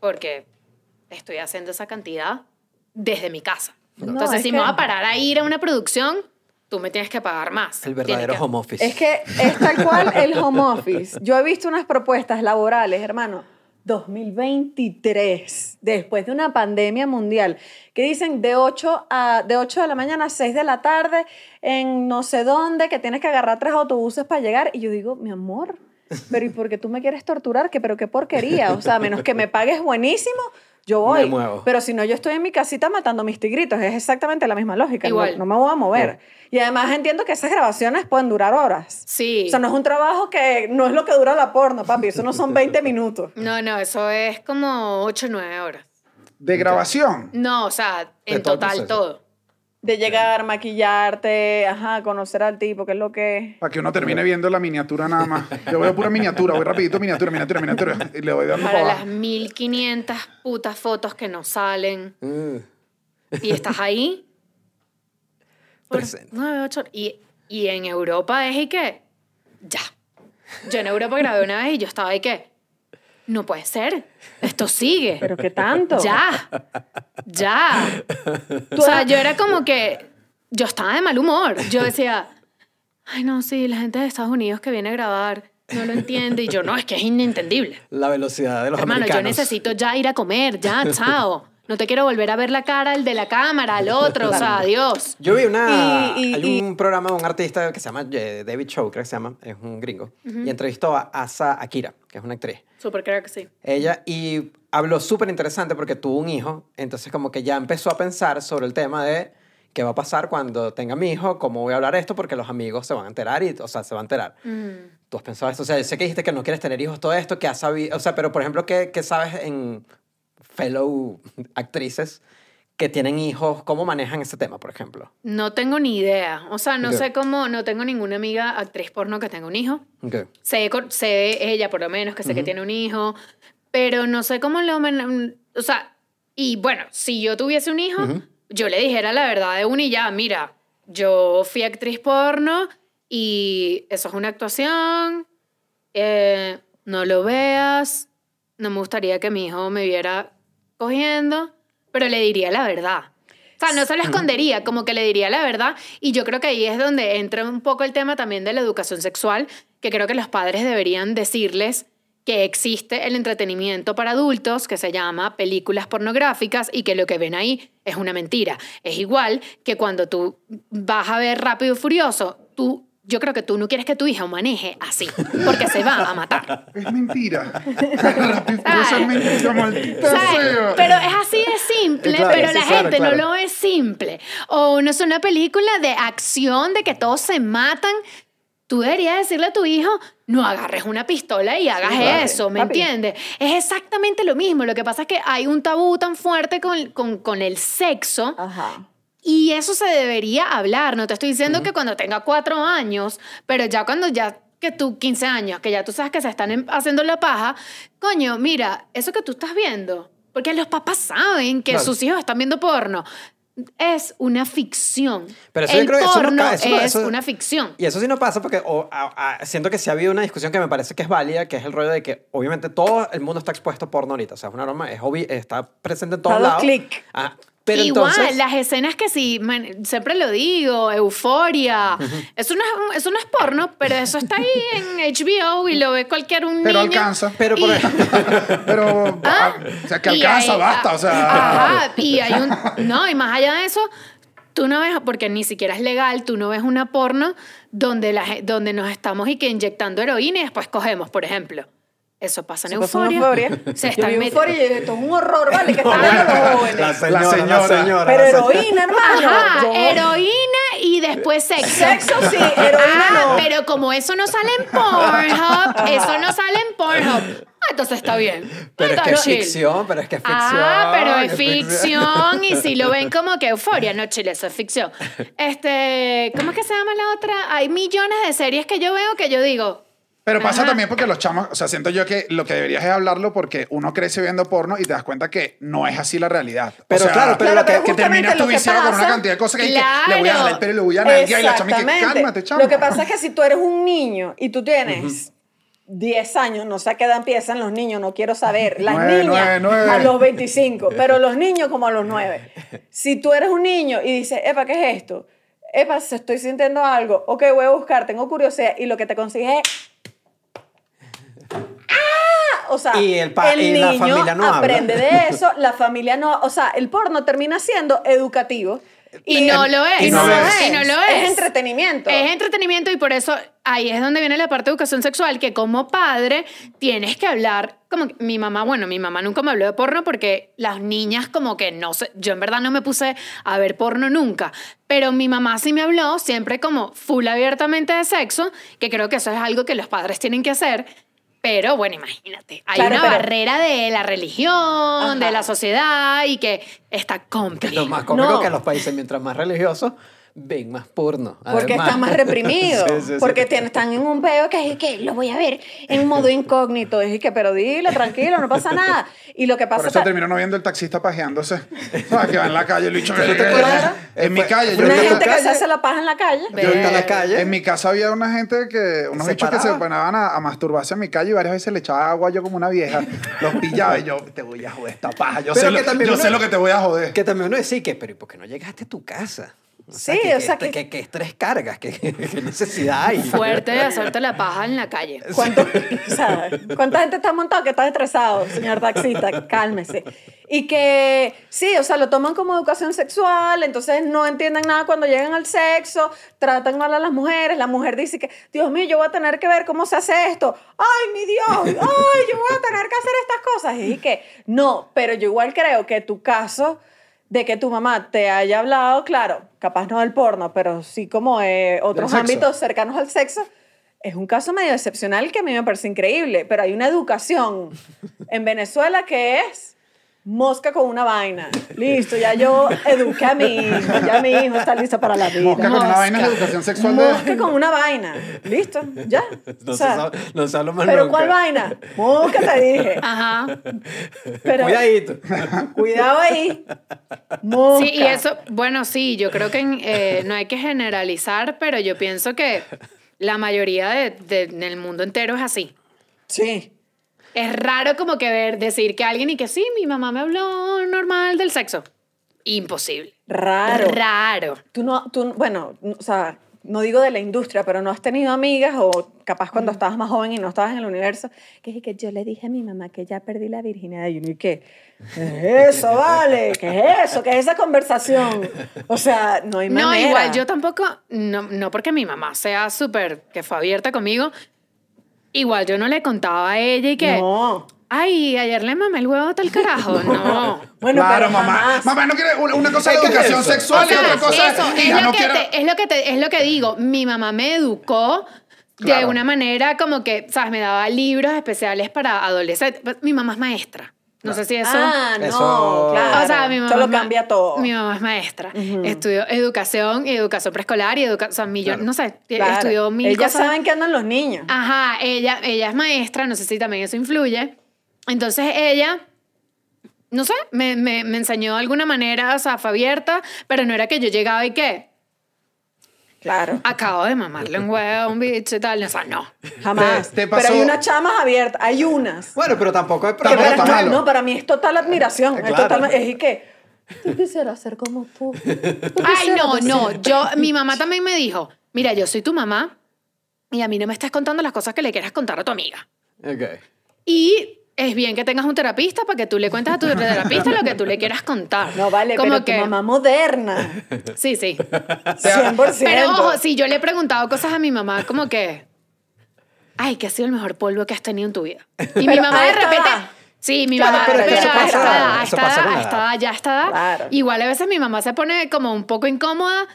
porque estoy haciendo esa cantidad desde mi casa. No, Entonces, es si que- me voy a parar a ir a una producción, tú me tienes que pagar más. El verdadero que- home office. Es que es tal cual el home office. Yo he visto unas propuestas laborales, hermano, 2023, después de una pandemia mundial, que dicen de 8, a, de 8 de la mañana a 6 de la tarde en no sé dónde, que tienes que agarrar tres autobuses para llegar. Y yo digo, mi amor, pero ¿y por qué tú me quieres torturar? ¿Qué, pero qué porquería. O sea, a menos que me pagues buenísimo, yo voy. Me muevo. Pero si no, yo estoy en mi casita matando mis tigritos. Es exactamente la misma lógica. No- Igual. No, me voy a mover. Y además entiendo que esas grabaciones pueden durar horas. Sí. O sea, no es un trabajo que no es lo que dura la porno, papi. Eso no son 20 minutos. No, no, eso es como 8 o 9 horas. De grabación. No, o sea, en total todo. De llegar, maquillarte, ajá, conocer al tipo, qué es lo que... Para que uno termine viendo la miniatura nada más. Yo veo pura miniatura, voy rapidito, miniatura, miniatura, miniatura. Y le voy dando Para para las abajo. 1500 putas fotos que no salen. Mm. Y estás ahí. por Presente. nueve, ocho horas. Y, y en Europa es y que. Ya. Yo en Europa grabé una vez y yo estaba ahí que. No puede ser. Esto sigue. Pero qué tanto. Ya. Ya. O sea, yo era como que. Yo estaba de mal humor. Yo decía. Ay, no, sí, la gente de Estados Unidos que viene a grabar no lo entiende. Y yo, no, es que es inentendible. La velocidad de los Hermano, yo americanos. necesito ya ir a comer, ya, chao. No te quiero volver a ver la cara al de la cámara, al otro, o sea, adiós. Yo vi una. Y- y- hay un programa de un artista que se llama eh, David Show, creo que se llama, es un gringo, y entrevistó a Asa Akira, que es una actriz. Súper creo que sí. Ella, y habló súper interesante porque tuvo un hijo, entonces como que ya empezó a pensar sobre el tema de qué va a pasar cuando tenga mi hijo, cómo voy a hablar esto, porque los amigos se van a enterar y, o sea, se van a enterar. ¿Tú has pensado esto? O sea, sé que dijiste que no quieres tener hijos, todo esto, que has sabido, o sea, pero por ejemplo, ¿qué, qué sabes en fellow actrices que tienen hijos? ¿Cómo manejan ese tema, por ejemplo? No tengo ni idea. O sea, no Ok. sé cómo, no tengo ninguna amiga actriz porno que tenga un hijo. Okay. Sé, sé ella, por lo menos, que sé que tiene un hijo, pero no sé cómo lo... O sea, y bueno, si yo tuviese un hijo, yo le dijera la verdad de una y ya, mira, yo fui actriz porno y eso es una actuación, eh, no lo veas, no me gustaría que mi hijo me viera cogiendo, pero le diría la verdad. O sea, no se lo escondería, como que le diría la verdad. Y yo creo que ahí es donde entra un poco el tema también de la educación sexual, que creo que los padres deberían decirles que existe el entretenimiento para adultos que se llama películas pornográficas y que lo que ven ahí es una mentira. Es igual que cuando tú vas a ver Rápido y Furioso, tú yo creo que tú no quieres que tu hija maneje así, porque se va a matar. Es mentira. Es mentira, maldita ¿Sabes? sea. Pero es así de simple, Claro, pero sí, la claro, gente claro. no lo ve simple. O no es una película de acción, de que todos se matan. Tú deberías decirle a tu hijo, no agarres una pistola y hagas claro. eso, ¿me Papi. entiendes? Es exactamente lo mismo. Lo que pasa es que hay un tabú tan fuerte con, con, con el sexo Ajá. Y eso se debería hablar. No te estoy diciendo que cuando tenga cuatro años, pero ya cuando ya que tú 15 años, que ya tú sabes que se están em- haciendo la paja, coño, mira, eso que tú estás viendo, porque los papás saben que Claro. sus hijos están viendo porno. Es una ficción. Pero eso el yo creo que eso no eso es eso- una ficción. Y eso sí no pasa porque o, a- a- siento que sí ha habido una discusión que me parece que es válida, que es el rollo de que obviamente todo el mundo está expuesto a porno ahorita. O sea, es una norma, es obvi- está presente en todos lados. clic. Ah, pero Igual, entonces, las escenas que sí, man, siempre lo digo, euforia, eso, no es, eso no es porno, pero eso está ahí en HBO y lo ve cualquier un Pero niño. alcanza. Pero por Y- ejemplo, Pero, Ah, o sea, que y alcanza, hay- basta, o sea. Ajá, y hay un. No, y más allá de eso, tú no ves, porque ni siquiera es legal, tú no ves una porno donde, la, donde nos estamos y que inyectando heroína y después cogemos, por ejemplo. Eso pasa en Se en euforia. Se Yo vi met- euforia y dije, esto es un horror, ¿vale? Que están viendo los jóvenes. la señora, La la señora. Pero la señora. heroína, hermano. Ajá, Yo- heroína y después sexo. Sexo sí, heroína Ah, no. pero como eso no sale en Pornhub, eso no sale en Pornhub. Ah, entonces está bien. Pero es Está que es chill. ficción, pero es que es ficción. Ah, pero es que ficción y si lo ven como que euforia, no chile, eso es ficción. Este, ¿cómo es que se llama la otra? Hay millones de series que yo veo que yo digo, Pero pasa Ajá. también porque los chamos, o sea, siento yo que lo que deberías es hablarlo porque uno crece viendo porno y te das cuenta que no es así la realidad. Pero o sea, claro, pero Claro, lo que- pero que terminas que viciado con una cantidad de cosas que, hay que le voy a Claro. jalar el pelo y le voy a nalguear y la chama y que cálmate, chamo. Lo que pasa es que si tú eres un niño y tú tienes 10 años, no sé a qué edad empiezan los niños, no quiero saber. Las Nueve, niñas nueve, nueve. a los 25, pero los niños como a los 9. Si tú eres un niño y dices, Epa, ¿qué es esto? Epa, se estoy sintiendo algo. Ok, voy a buscar, tengo curiosidad. Y lo que te consigues es... O sea, Y el pa- y la niño familia no habla. aprende de eso, la familia no... O sea, el porno termina siendo educativo. y no lo es. y no lo es. Y no lo es. Es entretenimiento. Es entretenimiento y por eso ahí es donde viene la parte de educación sexual, que como padre tienes que hablar, como que- mi mamá, bueno, mi mamá nunca me habló de porno porque las niñas como que no sé, yo en verdad no me puse a ver porno nunca, pero mi mamá sí me habló siempre como full abiertamente de sexo, que creo que eso es algo que los padres tienen que hacer. Pero bueno, imagínate, hay Claro, una pero- barrera de la religión, Ajá. de la sociedad y que está complicado. lo más cómico No. que los países, mientras más religiosos, ven más porno. Porque además. está más reprimido. Sí, sí, sí. porque tienen- están en un peo que es que lo voy a ver en modo incógnito. Es que, pero dile, tranquilo, no pasa nada. Y lo que Por pasa eso ta- terminó no viendo el taxista pajeándose. ¿Sabes? Que va en la calle, el bicho. te acuerdas? En mi calle. Yo una gente que calle. se hace la paja en la calle. Yo en la calle. En mi casa había una gente que, unos Se bichos que se ponían a, a masturbarse en mi calle y varias veces le echaba agua yo como una vieja. Los pillaba y yo, te voy a joder esta paja. Yo, Pero sé, que lo, también yo uno- sé lo que te voy a joder. Que también uno decía que, pero ¿y por qué no llegaste a tu casa? Sí, que, o sea que, que- que, que estrés cargas, que, necesidad hay. Fuerte de hacerte la paja en la calle. ¿Cuánto- o sea, ¿Cuánta gente está montado que está estresado, señor taxista? Cálmese. Y que sí, o sea, lo toman como educación sexual, entonces no entienden nada cuando llegan al sexo, tratan mal a las mujeres, la mujer dice que, Dios mío, yo voy a tener que ver cómo se hace esto. Ay, mi Dios, ay, yo voy a tener que hacer estas cosas. Y que no, pero yo igual creo que tu caso de que tu mamá te haya hablado, claro, capaz no del porno, pero sí como eh, otros ámbitos cercanos al sexo, es un caso medio excepcional que a mí me parece increíble, pero hay una educación en Venezuela que es mosca con una vaina. Listo, ya yo eduqué a mi hijo, ya mi hijo está listo para la vida. Mosca con una vaina es la educación sexual de... Mosca con una vaina. Listo, ya. No, O se sea, sabe- no se habla más pero nunca. ¿cuál vaina? Mosca te dije. Ajá. Pero Cuidadito. cuidado ahí. Mosca. Sí, y eso, bueno, sí, yo creo que en, eh, no hay que generalizar, pero yo pienso que la mayoría de, de- del mundo entero es así. Sí. Es raro como que ver, decir que alguien y que sí, mi mamá me habló normal del sexo. Imposible. Raro. Raro. Tú no, tú, bueno, o sea, no digo de la industria, pero no has tenido amigas o capaz cuando estabas más joven y no estabas en el universo, que es que yo le dije a mi mamá que ya perdí la virginidad y uno, ¿y qué? ¿Qué es eso, vale? ¿Qué es eso? ¿Qué es esa conversación? O sea, no hay manera. No, igual yo tampoco, no, no porque mi mamá sea súper, que fue abierta conmigo, igual yo no le contaba a ella y que, No. ay, ayer le mamé el huevo tal carajo. No. Bueno, claro, pero mamá. jamás. Mamá no quiere una, una cosa de ¿Qué es educación sexual O sea, y otra cosa eso, es, lo no que quiero... te- es lo que te- es lo que digo. Mi mamá me educó de una manera como que, ¿sabes? Me daba libros especiales para adolescentes. Mi mamá es maestra. No sé si eso... Ah, no, Eso- claro. O sea, mi mamá Eso lo cambia todo. Mi mamá es maestra. Estudió educación y educación preescolar y educación, o sea, millón- no sé, Claro. estudió mil Ellas cosas. saben que andan los niños. Ajá, ella, ella es maestra, no sé si también eso influye. Entonces ella, no sé, me, me, me enseñó de alguna manera, o sea, fue abierta, pero no era que yo llegaba y que Claro. acabo de mamarle un huevo a un bicho y tal. O sea, no. Jamás. te Pero pasó- hay unas chamas abiertas, hay unas. Bueno, pero tampoco es Que Tampoco para- está malo. no, para mí es total admiración. Es, Claro. total, es y que yo quisiera ser como tú. Ay, no, no. Yo, mi mamá también me dijo, mira, yo soy tu mamá y a mí no me estás contando las cosas que le quieras contar a tu amiga. Ok. Y es bien que tengas un terapista para que tú le cuentes a tu terapista lo que tú le quieras contar. No vale, Como pero que, tu mamá moderna. Sí, sí. 100%. Pero ojo, si yo le he preguntado cosas a mi mamá como que, ay, ¿qué ha sido el mejor polvo que has tenido en tu vida? Y mi mamá de repente... edad. Sí, mi Claro, mamá, pero pero, eso a pasa- edad, eso edad, edad. ya edad. Claro. Igual a veces mi mamá se pone como un poco incómoda,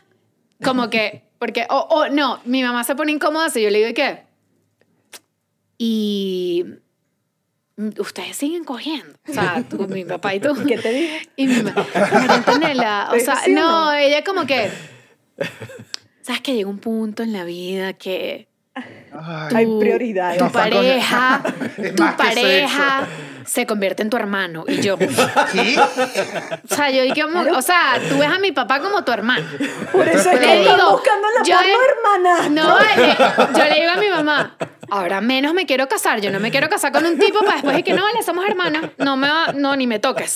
como que, porque, o o no, mi mamá se pone incómoda si yo le digo, ¿y qué? Y ustedes siguen cogiendo. O sea, tú, mi papá y tú. ¿Qué te dije? Y mi mamá, Antonella, o sea, ¿Sí o no, ella como que, sabes que llega un punto en la vida que Ay, Hay prioridades. tu pareja, tu pareja se convierte en tu hermano. Y yo, ¿qué? o sea, yo dije, o sea, tú ves a mi papá como tu hermano. Por eso es que digo, buscando la yo hermana. No, vale. Yo le digo a mi mamá, ahora menos me quiero casar. Yo no me quiero casar con un tipo para después de que no, vale, somos hermanas. No me va, no, ni me toques.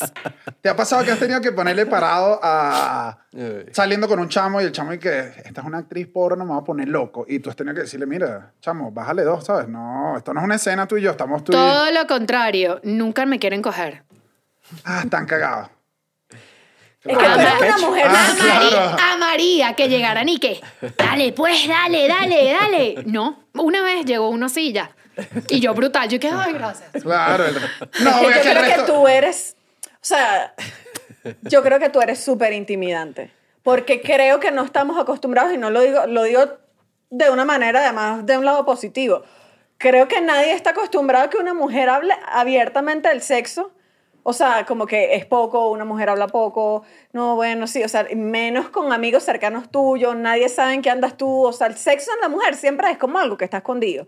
¿Te ha pasado que has tenido que ponerle parado a... Ay. Saliendo con un chamo y el chamo y que esta es una actriz porno, me va a poner loco. Y tú has tenido que decirle, mira, chamo, bájale dos, ¿sabes? No, esto no es una escena tú y yo, estamos tú y... Todo lo contrario, nunca me quieren coger. Ah, están cagados. Es que tú eres una mujer Ah, a, claro. a María que llegaran y que, dale, pues, dale, dale, dale. No, una vez llegó uno así y ya. Y yo brutal, yo que, ay, gracias. Claro. el- No, yo el creo resto... que tú eres, o sea, yo creo que tú eres súper intimidante, porque creo que no estamos acostumbrados, y no lo digo, lo digo de una manera además de un lado positivo. Creo que nadie está acostumbrado a que una mujer hable abiertamente del sexo. O sea, como que es poco, una mujer habla poco. No, bueno, sí, o sea, menos con amigos cercanos tuyos, nadie sabe en qué andas tú. O sea, el sexo en la mujer siempre es como algo que está escondido.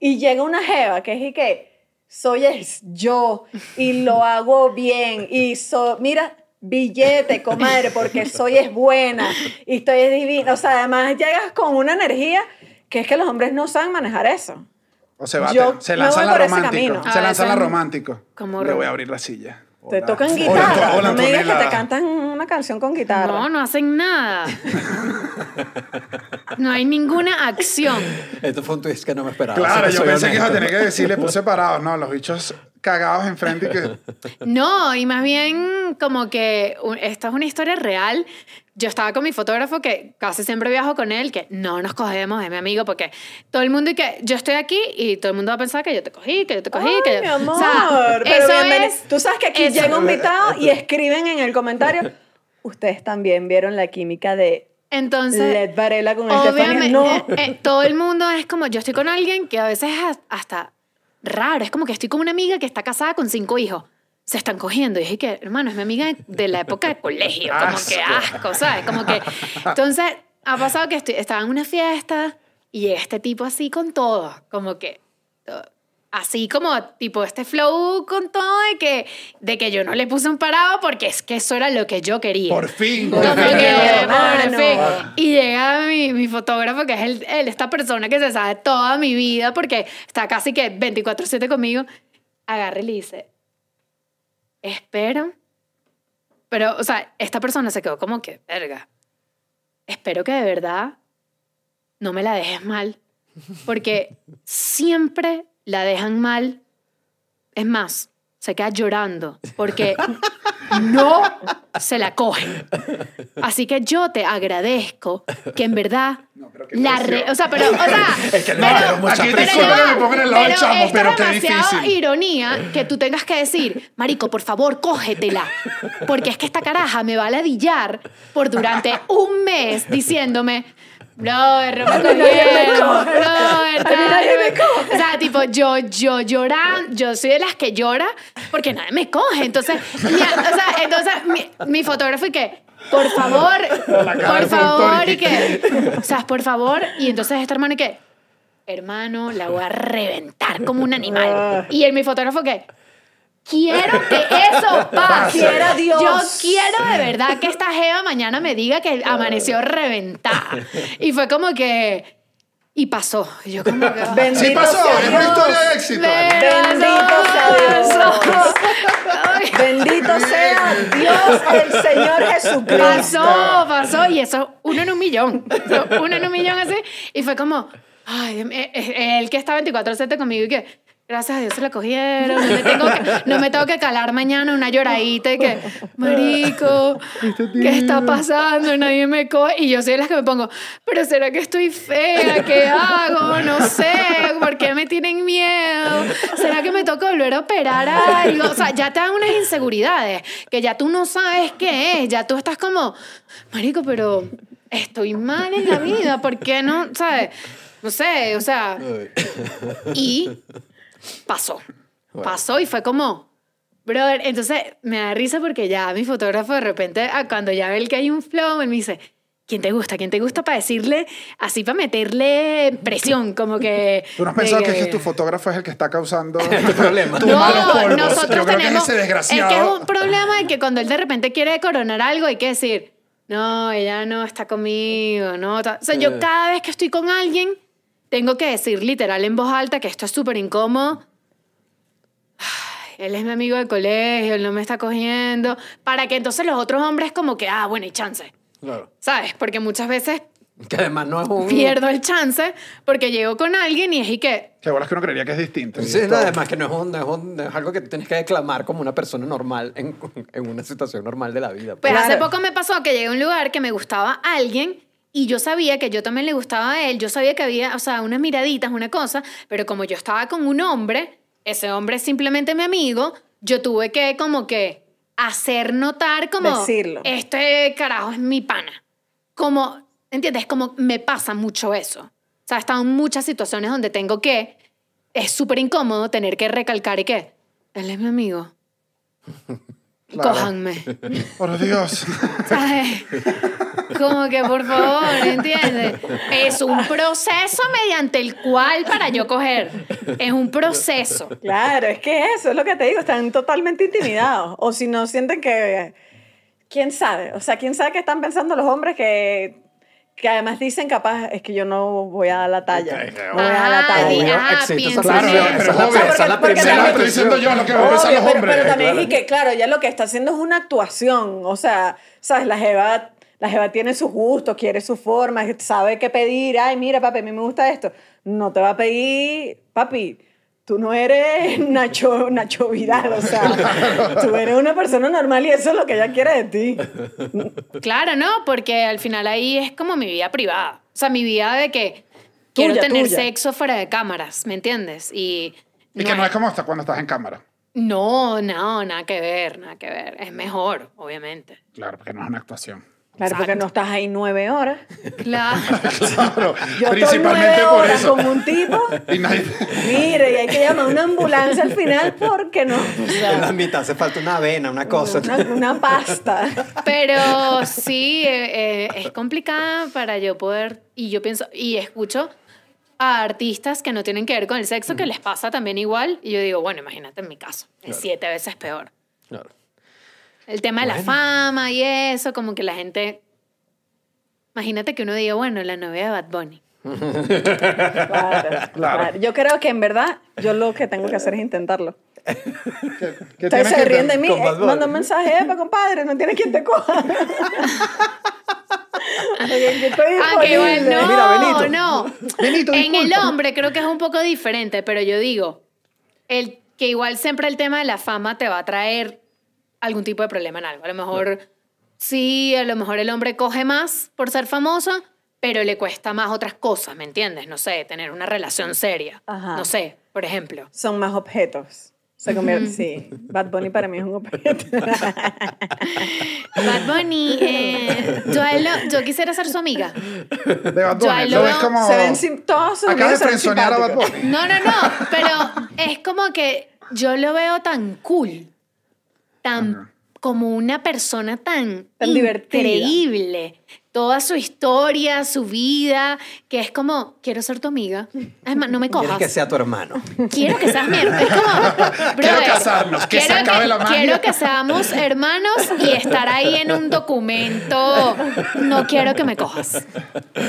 Y llega una jeva que es y que soy es yo y lo hago bien y so, mira, billete, comadre, porque soy es buena y estoy es divina. O sea, además llegas con una energía que es que los hombres no saben manejar eso. O se, va, Yo se lanzan voy la romántico. camino. Se A lanzan la romántico. como Le voy a abrir la silla. Te Hola. tocan guitarra. hola, no me digas que te cantan una canción con guitarra. No, no hacen nada. No hay ninguna acción. Esto fue un twist que no me esperaba. Claro, yo pensé que iba a tener que decir, le puse parados. No, los bichos cagados enfrente y que... No, y más bien como que esta es una historia real. Yo estaba con mi fotógrafo que casi siempre viajo con él, que no nos cogemos, es mi amigo, porque todo el mundo y que yo estoy aquí y todo el mundo va a pensar que yo te cogí, que yo te cogí, Ay, que yo... mi amor. O sea, pero eso bienveni- es- Tú sabes que aquí eso- llega un invitado y escriben en el comentario. Ustedes también vieron la química de Entonces, Led Varela con obviamente, No. eh, eh, todo el mundo es como, yo estoy con alguien que a veces es hasta raro, es como que estoy con una amiga que está casada con cinco hijos. se están cogiendo. Y dije que, hermano, es mi amiga de la época de colegio, como que asco, ¿sabes? Como que, entonces, ha pasado que estoy, estaba en una fiesta y este tipo así con todo, como que, todo. Así como tipo este flow con todo de que, de que yo no le puse un parado porque es que eso era lo que yo quería. Por fin. Por fin. por fin. Y llega mi, mi fotógrafo, que es el, el- esta persona que se sabe toda mi vida, porque está casi que 24-7 conmigo, agarra y le dice, espero, pero, o sea, esta persona se quedó como que, verga, espero que de verdad no me la dejes mal, porque siempre la dejan mal. Es más, se queda llorando porque no se la cogen. Así que yo te agradezco que en verdad pero la re- o sea, pero o sea, Es que le pero- Aquí pero pongan el lado del pero chamo, es pero qué difícil. ironía que tú tengas que decir, marico, por favor, cógetela, porque es que esta caraja me va a ladillar por durante un mes diciéndome, brother, no me cogieron, brother, tal, O sea, tipo, yo, yo lloran, yo soy de las que llora porque nadie me coge. Entonces, mi- o sea, entonces mi, mi fotógrafo y que, por favor, por favor, y que, o sea, por favor, y entonces este hermano y que, hermano, la voy a reventar como un animal. Y el, mi fotógrafo que, quiero que eso pase. Quiera Dios. Yo quiero de verdad que esta jeva mañana me diga que amaneció reventada. Y fue como que, y pasó. Yo como que, Bendito Sí pasó, sea es una historia de éxito. Bendito sea Dios. Bendito sea Dios el Señor Jesucristo. Pasó, pasó, y eso, uno en un millón. Uno en un millón así. Y fue como, ay, él que está 24-7 conmigo y que, gracias a Dios se la cogieron, no me tengo que, no me tengo que calar mañana una lloradita y que, marico, ¿qué está pasando? Nadie me coge. Y yo soy de las que me pongo, pero ¿será que estoy fea? ¿Qué hago? No sé, ¿por qué me tienen miedo? ¿Será que me toca volver a operar algo? O sea, ya te dan unas inseguridades que ya tú no sabes qué es, ya tú estás como, marico, pero estoy mal en la vida, ¿por qué no? ¿Sabes? No sé, o sea, y pasó. Pasó y fue como, brother, entonces me da risa porque ya mi fotógrafo de repente, ah, cuando ya ve el que hay un flow, él me dice, ¿quién te gusta? ¿Quién te gusta para decirle, así para meterle presión? Como que... ¿Tú no has pensado que, es que tu fotógrafo es el que está causando Tu problema. tus malos polvos? nosotros Yo creo que tenemos. es ese desgraciado. Es que es un problema de que cuando él de repente quiere coronar algo, hay que decir, no, ella no está conmigo, no. ta-". O sea, yo cada vez que estoy con alguien, tengo que decir literal en voz alta que esto es súper incómodo. Él es mi amigo de colegio, él no me está cogiendo. Para que entonces los otros hombres, como que, ah, bueno, hay chance. Claro. ¿Sabes? Porque muchas veces Que además no es un... pierdo el chance porque llego con alguien y es y que, Que bolas que uno creería que es distinto. y Sí, es todo- además que no es, un- no es un- no es algo que tú tienes que declamar como una persona normal en, en una situación normal de la vida. Pues Claro. hace poco me pasó que llegué a un lugar que me gustaba a alguien y yo sabía que yo también le gustaba a él. Yo sabía que había, o sea, unas miraditas, una cosa, pero como yo estaba con un hombre, ese hombre es simplemente mi amigo, yo tuve que como que hacer notar como... Decirlo. Este carajo es mi pana. Como, ¿entiendes? Como me pasa mucho eso. O sea, he estado en muchas situaciones donde tengo que... Es súper incómodo tener que recalcar y que... Él es mi amigo. Claro. Cójanme. Por Dios. ¿Sabes? Como que por favor, ¿entiendes? Es un proceso mediante el cual para yo coger. Es un proceso. Claro, es que eso es lo que te digo, están totalmente intimidados. O si no sienten que. ¿Quién sabe? O sea, ¿quién sabe qué están pensando los hombres que, que además dicen capaz, es que yo no voy a dar la talla. No voy a dar la talla. Obvio, ah, Claro, pero- eso. pero esa, obvio, esa es la primera estoy diciendo yo, lo que Obvio, los hombres. pero también claro. es que, claro, ya lo que está haciendo es una actuación. O sea, ¿sabes? La jeva, la jeva tiene sus gustos, quiere su forma, sabe qué pedir. Ay, mira, papi, a mí me gusta esto. No te va a pedir, papi, tú no eres Nacho, Nacho Vidal. O sea, tú eres una persona normal y eso es lo que ella quiere de ti. Claro, ¿no? Porque al final ahí es como mi vida privada. O sea, mi vida de que quiero Tuya, tener tuya. sexo fuera de cámaras, ¿me entiendes? Y, Y que no es como hasta cuando estás en cámara. No, no, nada que ver, nada que ver. Es mejor, obviamente. Claro, porque no es una actuación. Claro, porque no estás ahí nueve horas. Claro. Claro, Yo principalmente estoy nueve por horas eso. con un tipo. Y nadie- Mire, y hay que llamar a una ambulancia al final porque no. o sea, En la mitad hace falta una avena, una cosa. una, una pasta. Pero sí, eh, eh, es complicada para yo poder, y yo pienso, y escucho a artistas que no tienen que ver con el sexo, que les pasa también igual, y yo digo, bueno, imagínate en mi caso, es siete veces peor. Claro. El tema de la fama y eso, como que la gente... Imagínate que uno diga, bueno, la novia de Bad Bunny. Claro, claro. Yo creo que en verdad yo lo que tengo que hacer es intentarlo. que Ustedes tienes se ríen de mí. eh, manda un mensaje, epa, compadre, no tiene quien te coja. Ah, que disponible. no, Mira, Benito. no. Benito, en el hombre creo que es un poco diferente, pero yo digo, el, que igual siempre el tema de la fama te va a traer algún tipo de problema en algo. A lo mejor sí, a lo mejor el hombre coge más por ser famoso, pero le cuesta más otras cosas, ¿me entiendes? No sé, tener una relación seria. Ajá. No sé, por ejemplo. Son más objetos. Se convierte, sí. Bad Bunny para mí es un objeto. Bad Bunny, eh, yo, lo- yo quisiera ser su amiga. De Bad Bunny. Lo veo- como... se ven sim- todos sus amigos de frenzonear a Bad. Bunny. No, no, no, pero es como que yo lo veo tan cool, tan como una persona tan, Tan divertida. increíble. Toda su historia, su vida, que es como, quiero ser tu amiga. Es más, no me cojas. que sea tu hermano. Quiero que seas mi hermano. Es como, Quiero casarnos, que se quiero acabe la magia. Quiero que seamos hermanos y estar ahí en un documento. No quiero que me cojas.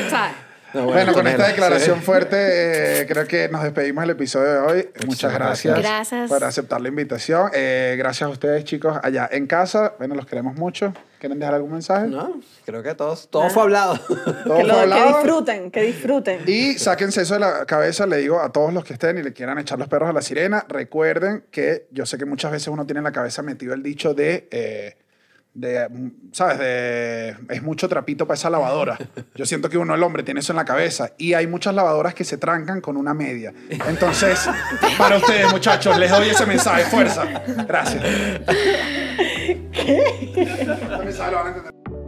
¿Sabes? No, Bueno, con esta declaración sí. fuerte, eh, creo que nos despedimos del episodio de hoy. Muchas gracias, Gracias. por aceptar la invitación. Eh, gracias a ustedes, chicos, allá en casa. Bueno, los queremos mucho. ¿Quieren dejar algún mensaje? No, creo que todos, todo fue hablado. Todo Que, fue lo- que hablado. disfruten, que disfruten. Y sáquense eso de la cabeza, le digo a todos los que estén y le quieran echar los perros a la sirena, recuerden que yo sé que muchas veces uno tiene en la cabeza metido el dicho de, eh, de ¿sabes? De, es mucho trapito para esa lavadora. Yo siento que uno, el hombre, tiene eso en la cabeza y hay muchas lavadoras que se trancan con una media. Entonces, para ustedes, muchachos, les doy ese mensaje, fuerza. Gracias.